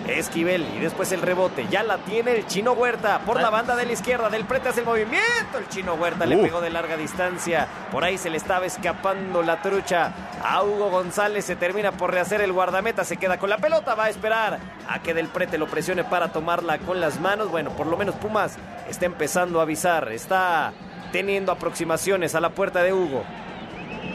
Esquivel. Y después el rebote. Ya la tiene el Chino Huerta por la banda de la izquierda. Del prete hace el movimiento. El Chino Huerta le pegó de larga distancia. Por ahí se le estaba escapando la trucha a Hugo González. Se termina por rehacer el guardameta. Se queda con la pelota. Va a esperar a que Del Prete lo presione para tomarla con las manos. Bueno, por lo menos Pumas está empezando a avisar. Está teniendo aproximaciones a la puerta de Hugo.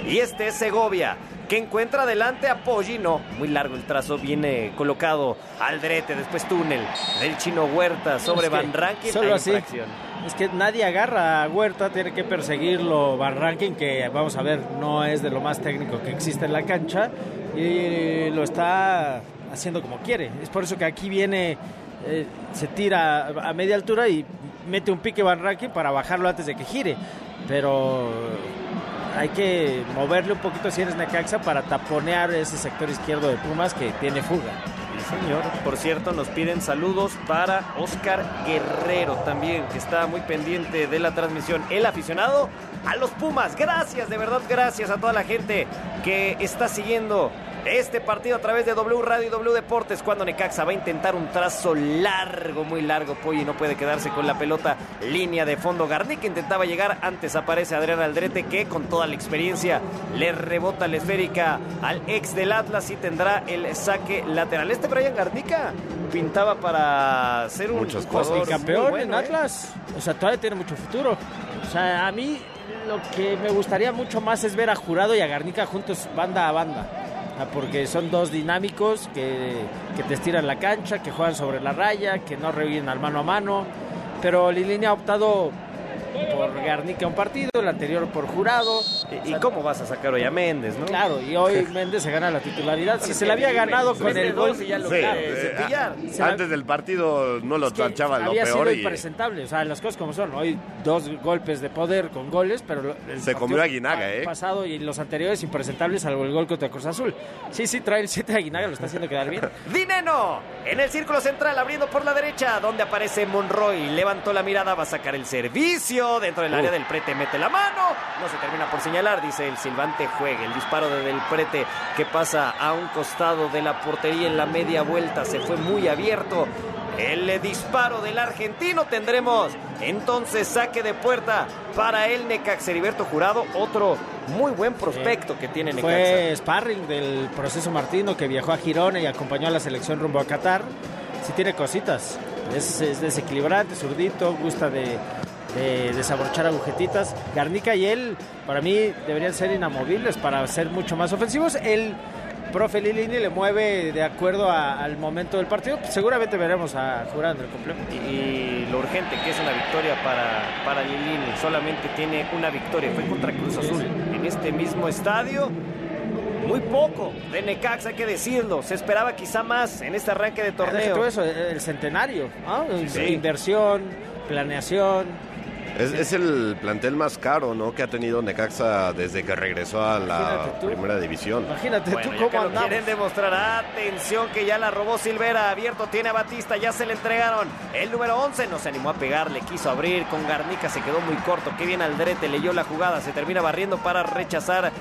Y este es Segovia, que encuentra adelante a Pollino. Muy largo el trazo, viene colocado al drete, después túnel del chino Huerta sobre Es que Van Rankin. Solo así. Es que nadie agarra a Huerta, tiene que perseguirlo Van Rankin, que vamos a ver, no es de lo más técnico que existe en la cancha, y lo está haciendo como quiere. Es por eso que aquí viene, eh, se tira a media altura y mete un pique Van Rankin para bajarlo antes de que gire. Pero hay que moverle un poquito si eres Necaxa para taponear ese sector izquierdo de Pumas que tiene fuga. Sí, señor. Por cierto, nos piden saludos para Oscar Guerrero también, que está muy pendiente de la transmisión. El aficionado a los Pumas. Gracias, de verdad, gracias a toda la gente que está siguiendo este partido a través de W Radio y W Deportes cuando Necaxa va a intentar un trazo largo, muy largo, Pollo, y no puede quedarse con la pelota línea de fondo. Garnica intentaba llegar, antes aparece Adrián Aldrete que con toda la experiencia le rebota la esférica al ex del Atlas y tendrá el saque lateral. Este Brian Garnica pintaba para ser un Muchas jugador campeón bueno, en ¿eh? Atlas. O sea, todavía tiene mucho futuro. O sea, a mí lo que me gustaría mucho más es ver a Jurado y a Garnica juntos banda a banda. Sea, Porque son dos dinámicos que, que te estiran la cancha, que juegan sobre la raya, que no reviven al mano a mano. Pero Lilini ha optado por Garnica un partido, el anterior por Jurado. ¿Y, y cómo vas a sacar hoy a Méndez, no? Claro, y hoy Méndez se gana la titularidad. Si se le había ganado con el gol ya lo Sí, eh, cepillar. a- Se la- antes del partido no lo Es que tachaban lo había peor sido y impresentable, o sea, las cosas como son. Hoy dos golpes de poder con goles, pero el Se partido comió Aguinaga, ¿eh? Pasado y los anteriores impresentables, salvo el gol contra Cruz Azul. Sí, sí, trae el 7 de Aguinaga, lo está haciendo quedar bien. Dineno en el círculo central abriendo por la derecha donde aparece Monroy levantó la mirada va a sacar el servicio dentro del área del prete mete la mano no se termina por señalar dice el silbante juegue el disparo de del prete que pasa a un costado de la portería en la media vuelta se fue muy abierto el disparo del argentino tendremos entonces saque de puerta para el Necaxa Heriberto Jurado otro muy buen prospecto que tiene Necaxa Fue sparring del proceso Martino que viajó a Girona y acompañó a la selección rumbo a Qatar. Sí tiene cositas. Es, es desequilibrante, zurdito, gusta de, de desabrochar agujetitas. Garnica y él, para mí, deberían ser inamovibles para ser mucho más ofensivos. El profe Lilini le mueve de acuerdo a- al momento del partido. Seguramente veremos a Jurado en el complemento. y lo urgente que es una victoria para, para Lilini. Solamente tiene una victoria, fue contra Cruz Azul en este mismo estadio. Muy poco de Necaxa, hay que decirlo. Se esperaba quizá más en este arranque de torneo. todo eso, el centenario, ¿no? Sí. Inversión, planeación. Es, es el plantel más caro, ¿no? Que ha tenido Necaxa desde que regresó a la primera división. Imagínate Bueno, tú ya cómo que lo andamos. quieren demostrar. Atención que ya la robó Silvera. Abierto tiene a Batista. Ya se le entregaron. El número 11 no se animó a pegarle. Quiso abrir con Garnica. Se quedó muy corto. Qué bien Aldrete leyó la jugada. Se termina barriendo para rechazar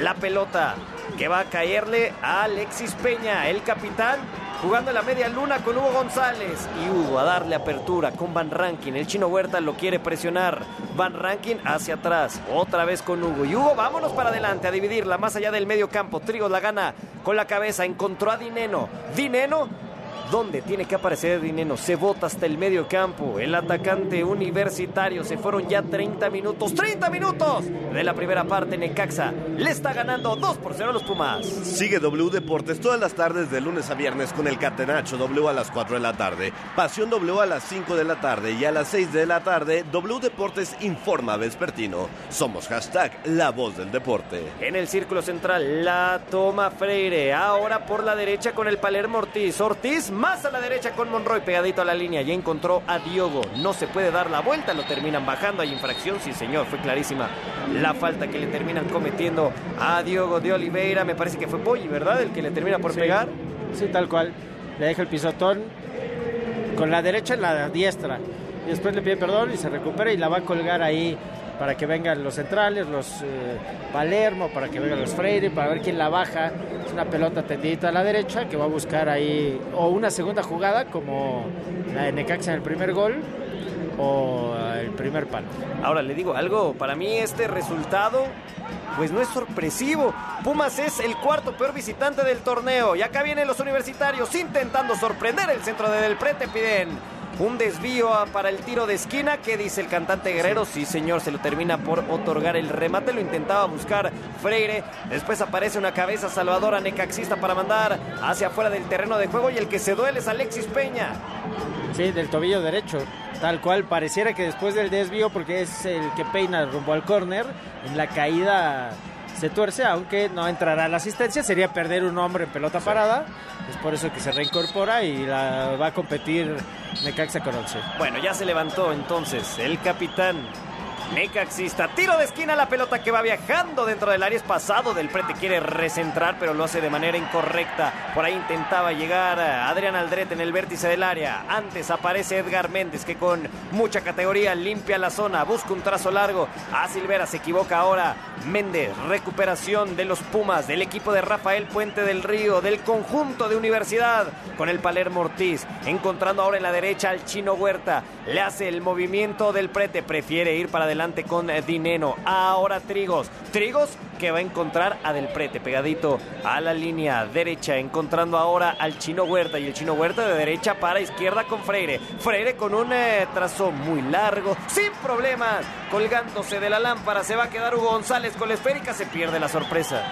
la pelota. Que va a caerle a Alexis Peña, el capitán. Jugando en la media luna con Hugo González. Y Hugo a darle apertura con Van Rankin. El chino Huerta lo quiere presionar. Van Rankin hacia atrás. Otra vez con Hugo. Y Hugo, vámonos para adelante a dividirla más allá del medio campo. Trigos la gana con la cabeza. Encontró a Dineno. Dineno. ¿Dónde tiene que aparecer Dineno? Se bota hasta el medio campo. El atacante universitario. Se fueron ya 30 minutos. ¡30 minutos! De la primera parte, Necaxa le está ganando 2 por 0 a los Pumas. Sigue W Deportes todas las tardes de lunes a viernes con el Catenacho W a las 4 de la tarde, Pasión W a las 5 de la tarde y a las 6 de la tarde W Deportes Informa Vespertino. Somos hashtag La Voz del Deporte. En el círculo central la toma Freire. Ahora por la derecha con el Palermo Ortiz. Ortiz más a la derecha con Monroy pegadito a la línea. Ya encontró a Diogo. No se puede dar la vuelta. Lo terminan bajando. Hay infracción. Sí, señor. Fue clarísima la falta que le terminan cometiendo a Diogo de Oliveira. Me parece que fue Poggi, ¿verdad? El que le termina por Sí. pegar. Sí, tal cual. Le deja el pisotón con la derecha en la diestra. Y después le pide perdón y se recupera y la va a colgar ahí para que vengan los centrales, los eh, Palermo, para que vengan los Freire, para ver quién la baja. Es una pelota tendidita a la derecha que va a buscar ahí o una segunda jugada como la de Necaxa en el primer gol o el primer palo. Ahora le digo algo, para mí este resultado pues no es sorpresivo. Pumas es el cuarto peor visitante del torneo y acá vienen los universitarios intentando sorprender el centro de Del Prete piden un desvío para el tiro de esquina que dice el cantante Guerrero, sí señor, se lo termina por otorgar el remate, lo intentaba buscar Freire, después aparece una cabeza salvadora necaxista para mandar hacia afuera del terreno de juego y el que se duele es Alexis Peña. Sí, del tobillo derecho. Tal cual, pareciera que después del desvío, porque es el que peina rumbo al córner, en la caída se tuerce, aunque no entrará la asistencia, sería perder un hombre en pelota parada. Es por eso que se reincorpora y la va a competir Necaxa con 11. Bueno, ya se levantó entonces el capitán Necaxista, tiro de esquina, la pelota que va viajando dentro del área es pasado. Del Prete quiere recentrar, pero lo hace de manera incorrecta. Por ahí intentaba llegar Adrián Aldrete en el vértice del área. Antes aparece Edgar Méndez, que con mucha categoría limpia la zona, busca un trazo largo. A Silvera se equivoca ahora. Méndez, recuperación de los Pumas, del equipo de Rafael Puente del Río, del conjunto de Universidad, con el Palermo Ortiz, encontrando ahora en la derecha al Chino Huerta. Le hace el movimiento del Prete, prefiere ir para adelante con Dineno. Ahora Trigos. Trigos que va a encontrar a Del Prete pegadito a la línea derecha, encontrando ahora al Chino Huerta y el Chino Huerta de derecha para izquierda con Freire. Freire con un eh, trazo muy largo, sin problemas, colgándose de la lámpara. Se va a quedar Hugo González con la esférica, se pierde la sorpresa.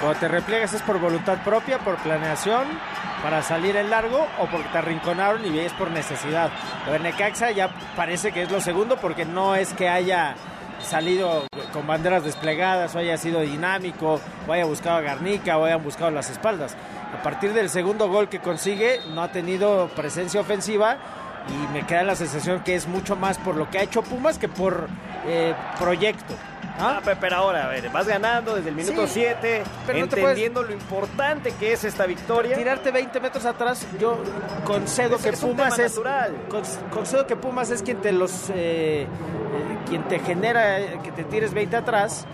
Cuando te repliegas es por voluntad propia, por planeación, para salir en largo o porque te arrinconaron y es por necesidad. Lo de Necaxa ya parece que es lo segundo porque no es que haya salido con banderas desplegadas o haya sido dinámico o haya buscado a Garnica o hayan buscado las espaldas. A partir del segundo gol que consigue no ha tenido presencia ofensiva y me queda la sensación que es mucho más por lo que ha hecho Pumas que por eh, proyecto. Ah, pero ahora, a ver, vas ganando desde el minuto 7, entendiendo lo importante que es esta victoria. Tirarte 20 metros atrás, yo concedo que Pumas es. concedo que Pumas es quien te los. Eh, eh, quien te genera que te tires 20 atrás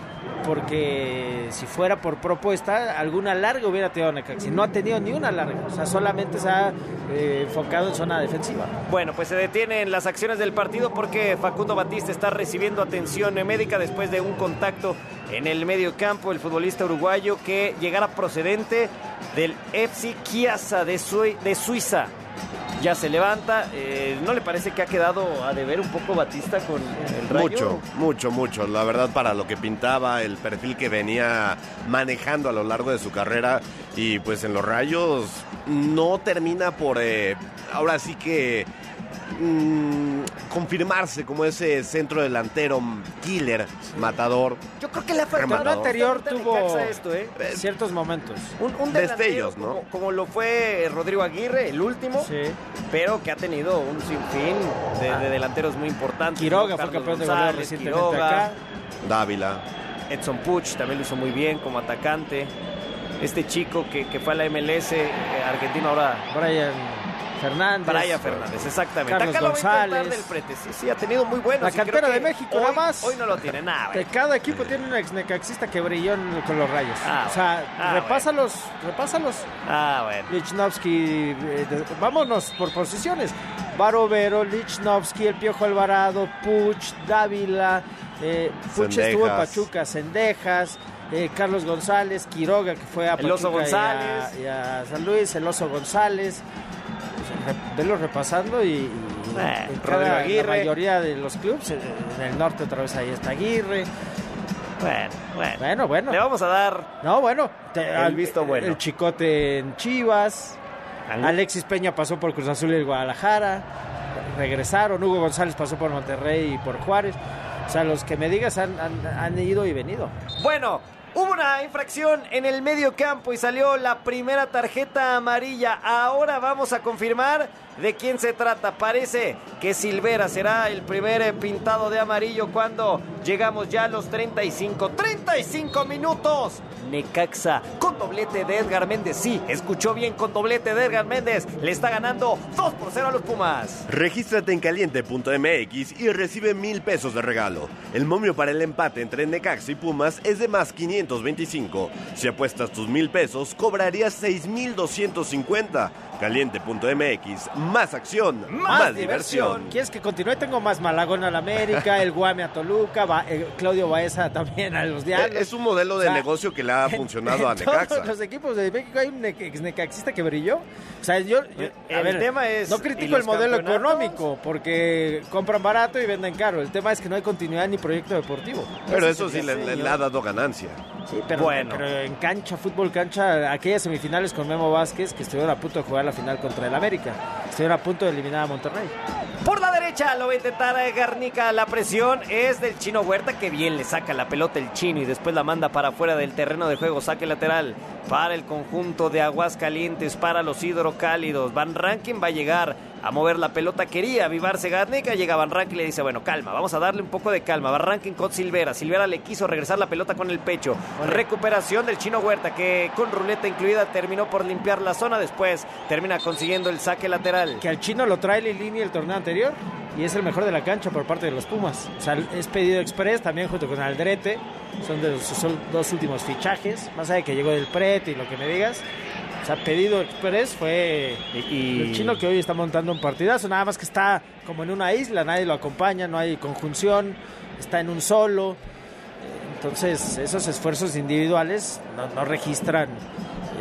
porque si fuera por propuesta, alguna larga hubiera tenido Necaxa. No ha tenido ni una larga, o sea, solamente se ha eh, enfocado en zona defensiva. Bueno, pues se detienen las acciones del partido porque Facundo Batista está recibiendo atención médica después de un contacto en el medio campo. El futbolista uruguayo que llegara procedente del FC Chiasa de, de Suiza ya se levanta. Eh, ¿No le parece que ha quedado a deber un poco Batista con el rayo? Mucho, mucho, mucho. La verdad, para lo que pintaba, el perfil que venía manejando a lo largo de su carrera. Y pues en los rayos no termina por. Eh, ahora sí que Mm, confirmarse como ese centro delantero killer, matador. Yo creo que la temporada anterior tuvo esto, ¿eh? ciertos momentos. Un, un destellos, ¿no? Como, lo fue Rodrigo Aguirre, el último, sí. pero que ha tenido un sinfín de, delanteros muy importantes. Quiroga fue campeón de goleo recientemente acá. Dávila. Edson Puch también lo hizo muy bien como atacante. Este chico que, que fue a la MLS, eh, argentino ahora. Brian Fernández. Brian Fernández, exactamente. Carlos Acá González. del Prete. Sí, sí, ha tenido muy buenos. La cantera de México, hoy, nada más. Hoy no lo tiene nada. Que cada equipo tiene un ex necaxista que brilló con los rayos. Ah, o sea, ah, repásalos, repásalos. Ah, bueno. Lichnowsky, eh, vámonos por posiciones. Barovero, Lichnowsky, El Piojo Alvarado, Puch, Dávila, eh, Puch estuvo en Pachuca, Cendejas. Eh, Carlos González, Quiroga, que fue a Pachuca González. Y, a, San Luis, el Oso González verlo repasando y, en cada, la mayoría de los clubes, en el norte otra vez ahí está Aguirre. Bueno, bueno. Bueno, bueno. Le vamos a dar. No, bueno. el visto bueno. El chicote en Chivas. Alexis Peña pasó por Cruz Azul y Guadalajara. Regresaron. Hugo González pasó por Monterrey y por Juárez. O sea, los que me digas han, han ido y venido. Bueno, Hubo una infracción en el medio campo y salió la primera tarjeta amarilla. Ahora vamos a confirmar de quién se trata. Parece que Silvera será el primer eh, pintado de amarillo cuando llegamos ya a los 35. 35 minutos. Necaxa con doblete de Edgar Méndez. Sí, escuchó bien con doblete de Edgar Méndez. Le está ganando 2 por 0 a los Pumas. Regístrate en caliente.mx y recibe mil pesos de regalo. El momio para el empate entre Necaxa y Pumas es de más 525. Si apuestas tus mil pesos, cobrarías 6250. Caliente.mx, más acción, más, diversión. ¿Quieres que continúe? Tengo más Malagón al América, el Guame a Toluca, eh, Claudio Baeza también a los Diablos. Es un modelo de negocio que le ha funcionado a Necaxa. Todos los equipos de México hay un ex necaxista que brilló. O sea, yo, el tema es no critico el modelo económico porque compran barato y venden caro. El tema es que no hay continuidad ni proyecto deportivo. Pero eso sí le, le, ha dado ganancia. Sí, pero, bueno. pero en cancha, fútbol cancha, aquellas semifinales con Memo Vázquez que estuvieron a punto de jugar final contra el América. Estuvieron a punto de eliminar a Monterrey. Por la derecha lo va a intentar Garnica. La presión es del chino Huerta, que bien le saca la pelota el chino y después la manda para afuera del terreno de juego. Saque lateral para el conjunto de Aguascalientes, para los hidrocálidos. Van Rankin va a llegar a mover la pelota, quería avivarse Garnica, llega Van Rankin y le dice, bueno, calma, vamos a darle un poco de calma. Van Rankin con Silvera, Silvera le quiso regresar la pelota con el pecho. Recuperación del chino Huerta, que con ruleta incluida terminó por limpiar la zona, después termina consiguiendo el saque lateral. Que al chino lo trae Lilini el torneo anterior y es el mejor de la cancha por parte de los Pumas. O sea, es pedido express también junto con Aldrete. Son de son dos últimos fichajes. Más allá de que llegó del Pret y lo que me digas. Sea, pedido express fue Y- el chino que hoy está montando un partidazo. Nada más que está como en una isla, nadie lo acompaña, no hay conjunción, está en un solo. Entonces, esos esfuerzos individuales no, no registran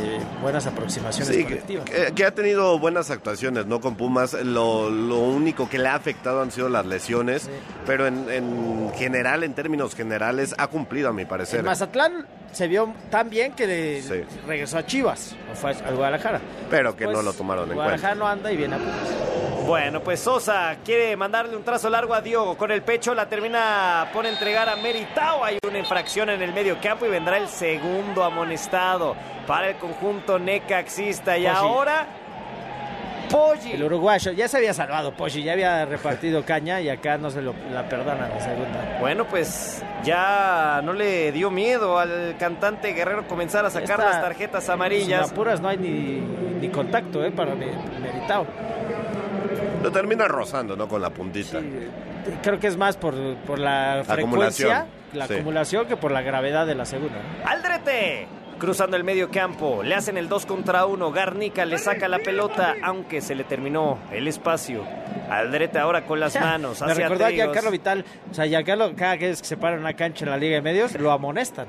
eh, buenas aproximaciones Sí, que, colectivas. que- que ha tenido buenas actuaciones, ¿no? Con Pumas, lo, lo único que le ha afectado han sido las lesiones, pero en, en general, en términos generales, ha cumplido a mi parecer. En Mazatlán se vio tan bien que de- Sí. regresó a Chivas, o fue al Guadalajara. Pero que no Pues, lo tomaron en Guadalajara cuenta. no anda y viene a Pumas. Bueno, pues Sosa quiere mandarle un trazo largo a Diogo. Con el pecho la termina por entregar a Meritao. Hay una infracción en el medio campo y vendrá el segundo amonestado para el conjunto necaxista. Y Poggi. ahora, Poggi. El uruguayo ya se había salvado, Pochi, ya había repartido caña y acá no se lo, la perdonan la segunda. Bueno, pues ya no le dio miedo al cantante Guerrero comenzar a sacar Esta- las tarjetas amarillas. apuras no hay ni, ni contacto eh, para Me- Meritao. Lo termina rozando, ¿no? Con la puntita. Creo que es más por, por la frecuencia, Acumulación, la sí. acumulación que por la gravedad de la segunda. ¿no? Aldrete. Cruzando el medio campo, le hacen el 2 contra 1. Garnica le saca la pelota, aunque se le terminó el espacio. Aldrete ahora con las manos. Me hacia recordó a. Giancarlo Vital. O sea, Giancarlo, cada vez que se para en una cancha en la Liga de Medios, lo amonestan.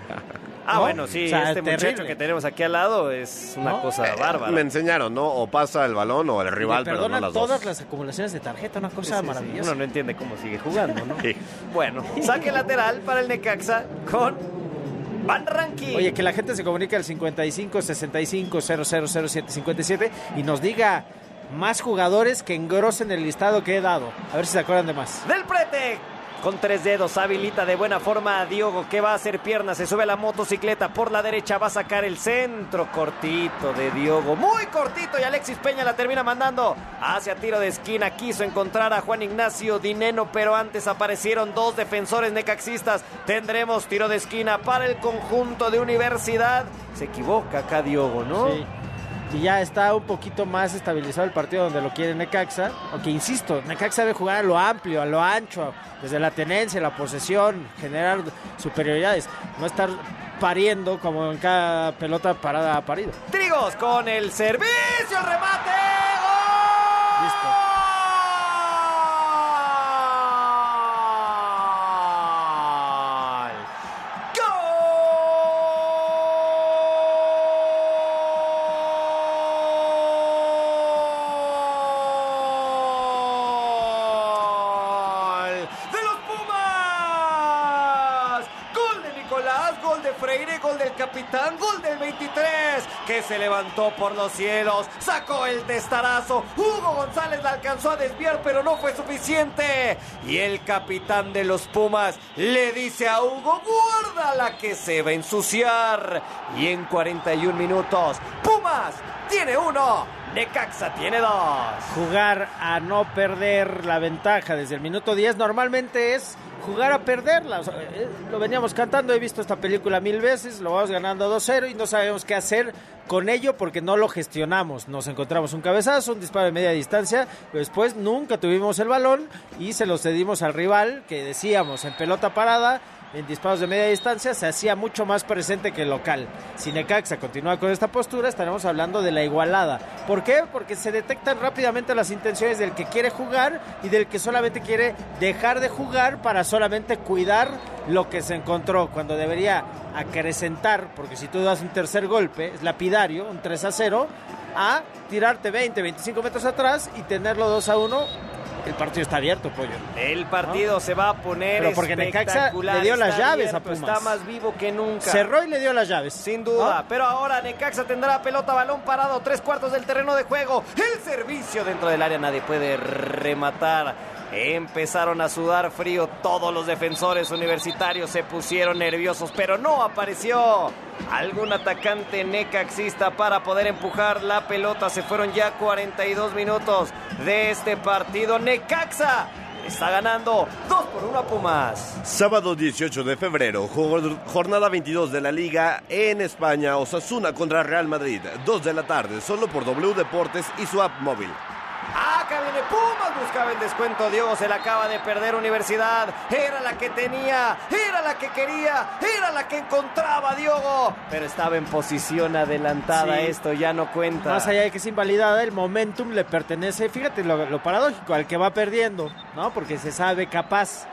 Ah, ¿no? bueno, sí, O sea, este muchacho que tenemos aquí al lado es una ¿No? cosa bárbara. Me enseñaron, ¿no? O pasa el balón o el rival, pero no las todas dos. las acumulaciones de tarjeta, una cosa Sí, sí, sí. maravillosa. Uno no entiende cómo sigue jugando, ¿no? Sí. Bueno, saque lateral para el Necaxa con Van Ranking. Oye, que la gente se comunique al 55 65 007 57 y nos diga más jugadores que engrosen el listado que he dado. A ver si se acuerdan de más. Del prete. Con tres dedos habilita de buena forma a Diogo que va a hacer piernas, se sube a la motocicleta por la derecha, va a sacar el centro cortito de Diogo, muy cortito y Alexis Peña la termina mandando hacia tiro de esquina, quiso encontrar a Juan Ignacio Dineno, pero antes aparecieron dos defensores necaxistas, tendremos tiro de esquina para el conjunto de universidad, se equivoca acá Diogo, ¿no? Sí. Y ya está un poquito más estabilizado el partido donde lo quiere Necaxa. Aunque insisto, Necaxa debe jugar a lo amplio, a lo ancho, desde la tenencia, la posesión, generar superioridades. No estar pariendo como en cada pelota parada ha parido. Trigos con el servicio, remate. ¡Gol! Listo. ¡Gol! ¡Gol! ¡De los Pumas! ¡Gol de Nicolás! ¡Gol de Freire! ¡Gol del capitán! ¡Gol del 23! Se levantó por los cielos, sacó el testarazo. Hugo González la alcanzó a desviar, pero no fue suficiente. Y el capitán de los Pumas le dice a Hugo: ¡Guárdala que se va a ensuciar! Y en 41 minutos, Pumas tiene uno, Necaxa tiene dos. Jugar a no perder la ventaja desde el minuto 10 normalmente es jugar a perderla. O sea, eh, lo veníamos cantando, he visto esta película mil veces, lo vamos ganando 2-0 y no sabemos qué hacer con ello porque no lo gestionamos. Nos encontramos un cabezazo, un disparo de media distancia, pero después nunca tuvimos el balón y se lo cedimos al rival que decíamos en pelota parada. En disparos de media distancia se hacía mucho más presente que el local. Si Necaxa continúa con esta postura, estaremos hablando de la igualada. ¿Por qué? Porque se detectan rápidamente las intenciones del que quiere jugar y del que solamente quiere dejar de jugar para solamente cuidar lo que se encontró, cuando debería acrecentar, porque si tú das un tercer golpe, es lapidario, un 3 a 0, a tirarte 20, 25 metros atrás y tenerlo 2 a 1. El partido está abierto, pollo. El partido se va a poner Pero porque Necaxa le dio las llaves a Pumas. Está más vivo que nunca. Cerró y le dio las llaves. Sin duda, pero ahora Necaxa tendrá pelota, balón parado, tres cuartos del terreno de juego. El servicio dentro del área, nadie puede rematar. Empezaron a sudar frío. Todos los defensores universitarios se pusieron nerviosos, pero no apareció algún atacante necaxista para poder empujar la pelota. Se fueron ya 42 minutos de este partido. Necaxa está ganando 2 por 1 a Pumas. Sábado 18 de febrero, jor- jornada 22 de la Liga en España, Osasuna contra Real Madrid, 2 de la tarde, solo por W Deportes y su app móvil. Acá viene Pumas, buscaba el descuento. Diego se la acaba de perder Universidad. Era la que tenía, era la que quería, era la que encontraba Diogo. Pero estaba en posición adelantada. Sí. Esto ya no cuenta. Más allá de que es invalidada, el momentum le pertenece, fíjate lo, lo paradójico, al que va perdiendo, ¿no? Porque se sabe capaz.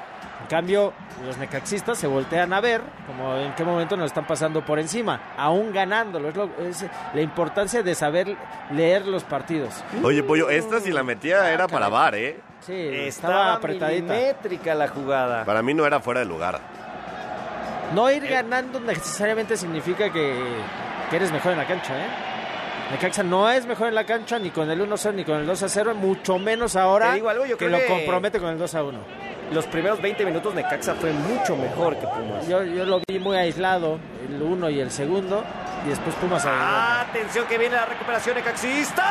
En cambio, los necaxistas se voltean a ver como en qué momento nos están pasando por encima, aún ganándolo. Es, lo- es la importancia de saber leer los partidos. Oye, Pollo, esta si la metía era para bar, ¿eh? Sí, estaba Estaba apretadita. la jugada. Para mí no era fuera de lugar. No Eh. ir ganando necesariamente significa que, que eres mejor en la cancha, ¿eh? Necaxa no es mejor en la cancha ni con el 1-0 ni con el 2-0, mucho menos ahora Te digo algo, yo que creo lo que- compromete con el 2-1. Los primeros 20 minutos Necaxa fue mucho mejor que Pumas. Yo, yo lo vi muy aislado, el uno y el segundo, y después Pumas agregó. Atención que viene la recuperación necaxista.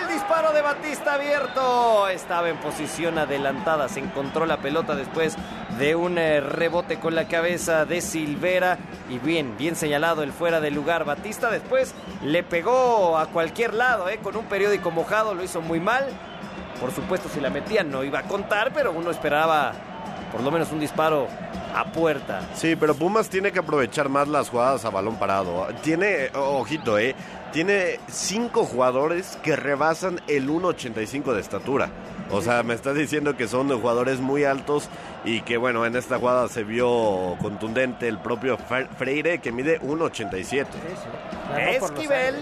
El disparo de Batista abierto. Estaba en posición adelantada. Se encontró la pelota después de un eh, rebote con la cabeza de Silvera. Y bien, bien señalado el fuera de lugar. Batista después le pegó a cualquier lado, eh, con un periódico mojado. Lo hizo muy mal. Por supuesto, si la metían no iba a contar, pero uno esperaba por lo menos un disparo a puerta. Sí, pero Pumas tiene que aprovechar más las jugadas a balón parado. Tiene, ojito, ¿eh? Tiene cinco jugadores que rebasan el 1.85 de estatura. O sea, me estás diciendo que son jugadores muy altos y que, bueno, en esta jugada se vio contundente el propio Freire, que mide 1.87. Esquivel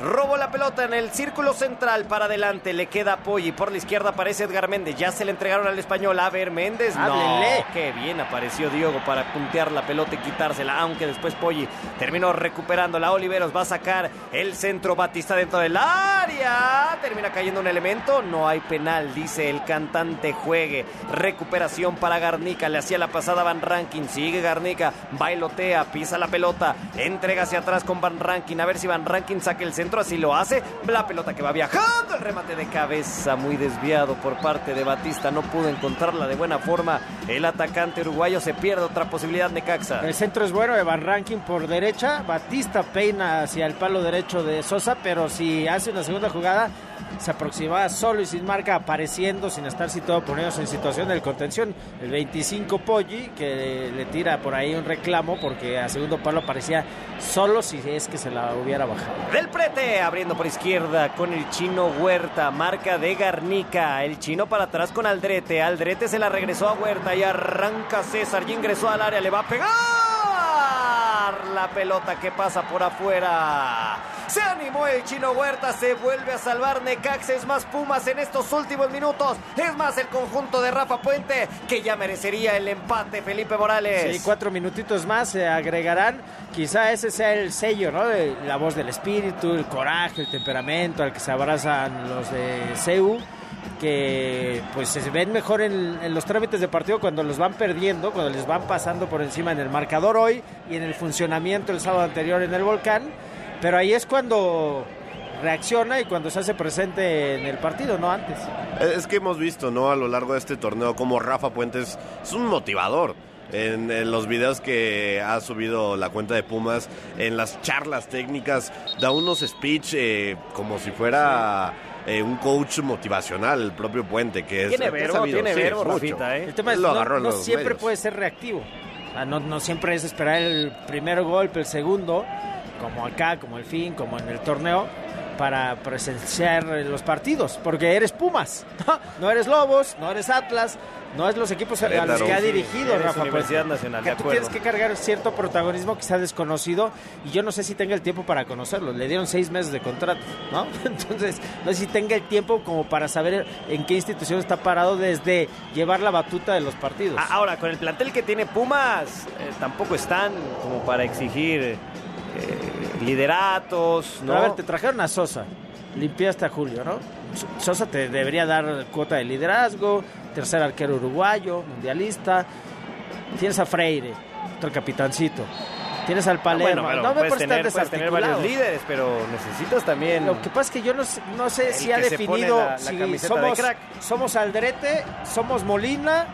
robó la pelota en el círculo central para adelante. Le queda Poggi. Por la izquierda aparece Edgar Méndez. Ya se le entregaron al español. A ver, Méndez. No, Háblenle. qué bien apareció Diogo para puntear la pelota y quitársela. Aunque después Poggi terminó recuperándola. Oliveros va a sacar el centro. Batista dentro del área. Termina cayendo un elemento. No hay penal, dice el cantante. Juegue. Recuperación para Garnica. Le hacía la pasada Van Rankin. Sigue Garnica. Bailotea. Pisa la pelota. Entrega hacia atrás con Van Rankin. A ver si Van Rankin saca el centro. Así lo hace. La pelota que va viajando. El remate de cabeza muy desviado por parte de Batista. No pudo encontrarla de buena forma. El atacante uruguayo se pierde otra posibilidad de Caxa. El centro es bueno de Van Ranking por derecha, Batista peina hacia el palo derecho de Sosa, pero si hace una segunda jugada, se aproximaba solo y sin marca, apareciendo sin estar situado, poniéndose en situación de contención. El 25 Poggi, que le tira por ahí un reclamo porque a segundo palo aparecía solo si es que se la hubiera bajado. Del Prete, abriendo por izquierda con el chino Huerta, marca de Garnica. El chino para atrás con Aldrete. Aldrete se la regresó a Huerta y arranca César. Y ingresó al área, le va a pegar la pelota que pasa por afuera. Se animó el chino Huerta, se vuelve a salvar Necaxa. Es más Pumas en estos últimos minutos. Es más el conjunto de Rafa Puente que ya merecería el empate, Felipe Morales. Sí, cuatro minutitos más se agregarán. Quizá ese sea el sello, ¿no? La voz del espíritu, el coraje, el temperamento al que se abrazan los de CEU. Que pues se ven mejor en, en los trámites de partido cuando los van perdiendo, cuando les van pasando por encima en el marcador hoy y en el funcionamiento el sábado anterior en el volcán. Pero ahí es cuando reacciona y cuando se hace presente en el partido, no antes. Es que hemos visto, ¿no? A lo largo de este torneo, como Rafa Puentes es un motivador. En, en los videos que ha subido la cuenta de Pumas, en las charlas técnicas, da unos speech eh, como si fuera eh, un coach motivacional, el propio Puente, que es Tiene ha verbo, sabido, tiene sí, verbo, mucho. Rafita, ¿eh? El tema es Lo no, siempre medios. puede ser reactivo. O sea, no, no siempre es esperar el primer golpe, el segundo, como acá, como el fin, como en el torneo, para presenciar los partidos, porque eres Pumas, no eres Lobos, no eres Atlas, no es los equipos a los que ha Sí, dirigido eres Rafa Universidad Puente. Nacional, Que de tú acuerdo. tienes que cargar cierto protagonismo quizá desconocido y yo no sé si tenga el tiempo para conocerlo. Le dieron seis meses de contrato, ¿no? Entonces, no sé si tenga el tiempo como para saber en qué institución está parado desde llevar la batuta de los partidos. A- Ahora, con el plantel que tiene Pumas, eh, tampoco están como para exigir eh, lideratos, ¿no? A ver, te trajeron a Sosa, limpiaste a Julio, ¿no? So- Sosa te debería dar cuota de liderazgo, tercer arquero uruguayo, mundialista. Tienes a Freire, otro capitancito. Tienes al Ah, Palermo. bueno, pero no me puedes tener, puedes tener varios desarticulado. líderes, pero necesitas también... Lo que pasa es que yo no sé, no sé si ha definido la- la si de somos, crack. somos Aldrete, somos Molina,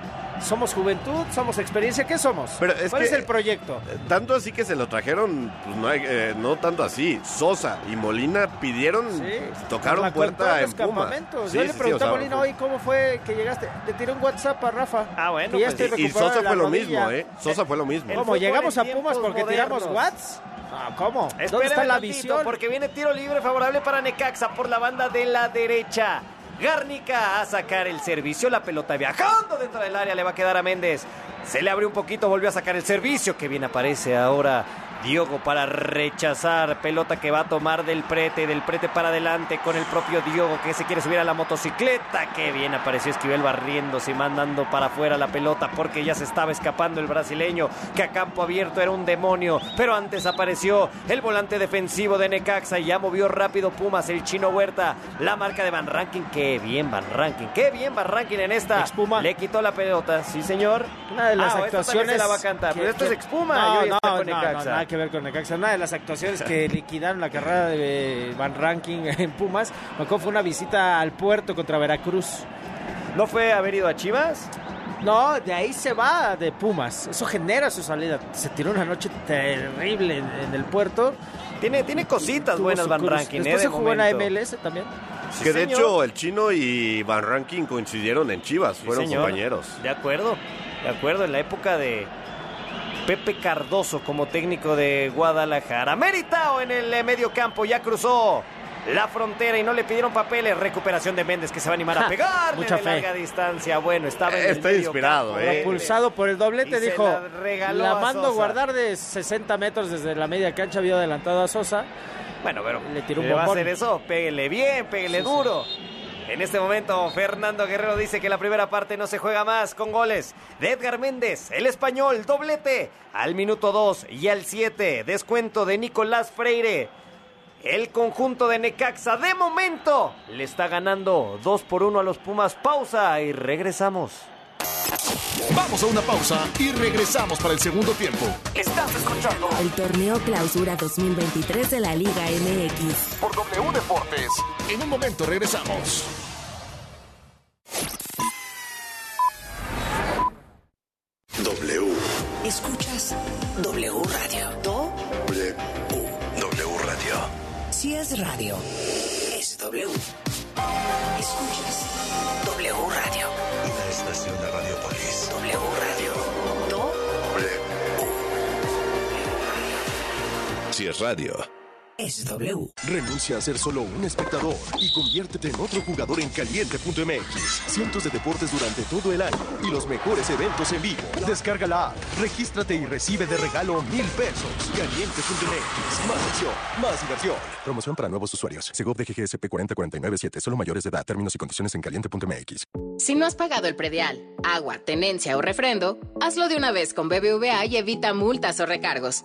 somos Juventud, somos Experiencia. ¿Qué somos? Pero es ¿Cuál que- es el proyecto? Tanto así que se lo trajeron, pues no, hay- eh, no tanto así. Sosa y Molina pidieron, Sí, tocaron puerta en Pumas. Sí, Yo sí, le pregunté a Molina hoy cómo fue que llegaste. Le tiré un WhatsApp a Rafa. Ah, bueno, ya pues, estoy Y, y Sosa fue lo rodilla. mismo, ¿eh? Sosa fue lo mismo. Fútbol ¿Llegamos a Pumas porque tiramos modernos. Watts? Ah, ¿Cómo? ¿Dónde Espérame está la visión? Porque viene tiro libre favorable para Necaxa por la banda de la derecha. Garnica a sacar el servicio. La pelota viajando dentro del área. Le va a quedar a Méndez. Se le abrió un poquito. Volvió a sacar el servicio. Que bien aparece ahora. Diogo para rechazar. Pelota que va a tomar del prete. Del prete para adelante con el propio Diogo que se quiere subir a la motocicleta. Que bien apareció Esquivel barriéndose y mandando para afuera la pelota porque ya se estaba escapando el brasileño. Que a campo abierto era un demonio. Pero antes apareció el volante defensivo de Necaxa y ya movió rápido Pumas, el chino Huerta. La marca de Van Ranking. Qué bien Van Ranking. Qué bien Van Ranking en esta. Expuma. Le quitó la pelota. Sí, señor. Una de las Ah, esta actuaciones. se la va a cantar. que- Pero esto que- es Expuma. No, no, no, no, Necaxa. nada que ver con Necaxa. Una de las actuaciones que liquidaron la carrera de Van Ranking en Pumas, acuerdo fue una visita al puerto contra Veracruz. ¿No fue haber ido a Chivas? No, de ahí se va de Pumas. Eso genera su salida. Se tiró una noche terrible en, en el puerto. Tiene, tiene cositas buenas Van. Ranking. Después eh, se jugó en la. MLS también. Sí, que de hecho el chino y Van Ranking coincidieron en Chivas, Sí, fueron señor. compañeros. De acuerdo, de acuerdo, en la época de Pepe Cardoso como técnico de Guadalajara. Meritao en el eh, medio campo, ya cruzó la frontera y no le pidieron papeles. Recuperación de Méndez que se va a animar a pegar mucha de fe. larga distancia. Bueno, estaba en el Está medio inspirado, campo. eh. Propulsado por el doblete, Y dijo, la regaló la a mando Sosa". guardar de 60 metros desde la media cancha, había adelantado a Sosa. Bueno, pero Le tiró un ¿le va a hacer eso? Pégale bien, pégale duro. En este momento, Fernando Guerrero dice que la primera parte no se juega más con goles de Edgar Méndez, el español, doblete al minuto 2 y al 7, descuento de Nicolás Freire. El conjunto de Necaxa de momento le está ganando 2 por 1 a los Pumas. Pausa y regresamos. Vamos a una pausa y regresamos para el segundo tiempo. Estás escuchando el torneo Clausura 2023 de la Liga MX. Por W Deportes. En un momento regresamos. Radio. es W. Renuncia a ser solo un espectador y conviértete en otro jugador en caliente.mx. Cientos de deportes durante todo el año y los mejores eventos en vivo. Descarga la app, regístrate y recibe de regalo mil pesos. Caliente.mx. Más acción, más diversión. Promoción para nuevos usuarios. Segov de GGSP 40497. Solo mayores de edad. Términos y condiciones en caliente.mx. Si no has pagado el predial, agua, tenencia o refrendo, hazlo de una vez con BBVA y evita multas o recargos.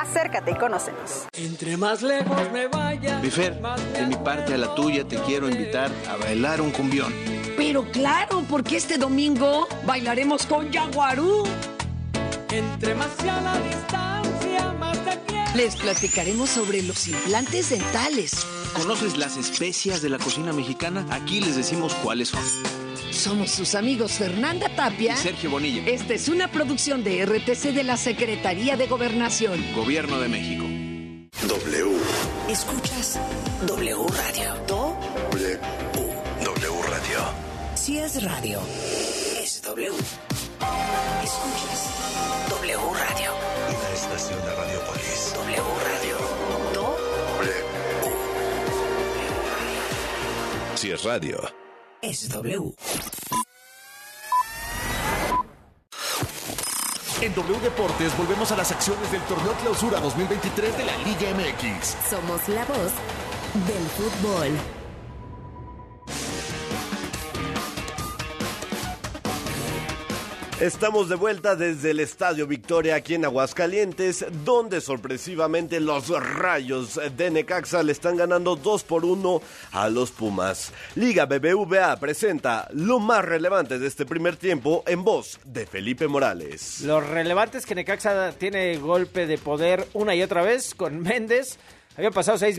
acércate y conócenos. Entre más lejos me vaya. Bifer, de mi parte a la tuya te quiero invitar a bailar un cumbión. Pero claro, porque este domingo bailaremos con Yaguarú. Entre más sea la distancia, más te quiero. Les platicaremos sobre los implantes dentales. ¿Conoces las especias de la cocina mexicana? Aquí les decimos cuáles son. Somos sus amigos Fernanda Tapia Y Sergio Bonilla. Esta es una producción de RTC de la Secretaría de Gobernación. Gobierno de México. W. Escuchas W Radio. Do, W. W Radio. si es radio, es W. Escuchas W Radio. Una estación de Radiopolis. W Radio. Do, W. Si es radio. Es W. En W Deportes volvemos a las acciones del torneo Clausura 2023 de la Liga MX. Somos la voz del fútbol. Estamos de vuelta desde el Estadio Victoria aquí en Aguascalientes, donde sorpresivamente los rayos de Necaxa le están ganando 2 por 1 a los Pumas. Liga BBVA presenta lo más relevante de este primer tiempo en voz de Felipe Morales. Lo relevante es que Necaxa tiene golpe de poder una y otra vez con Méndez. Habían pasado seis minutos.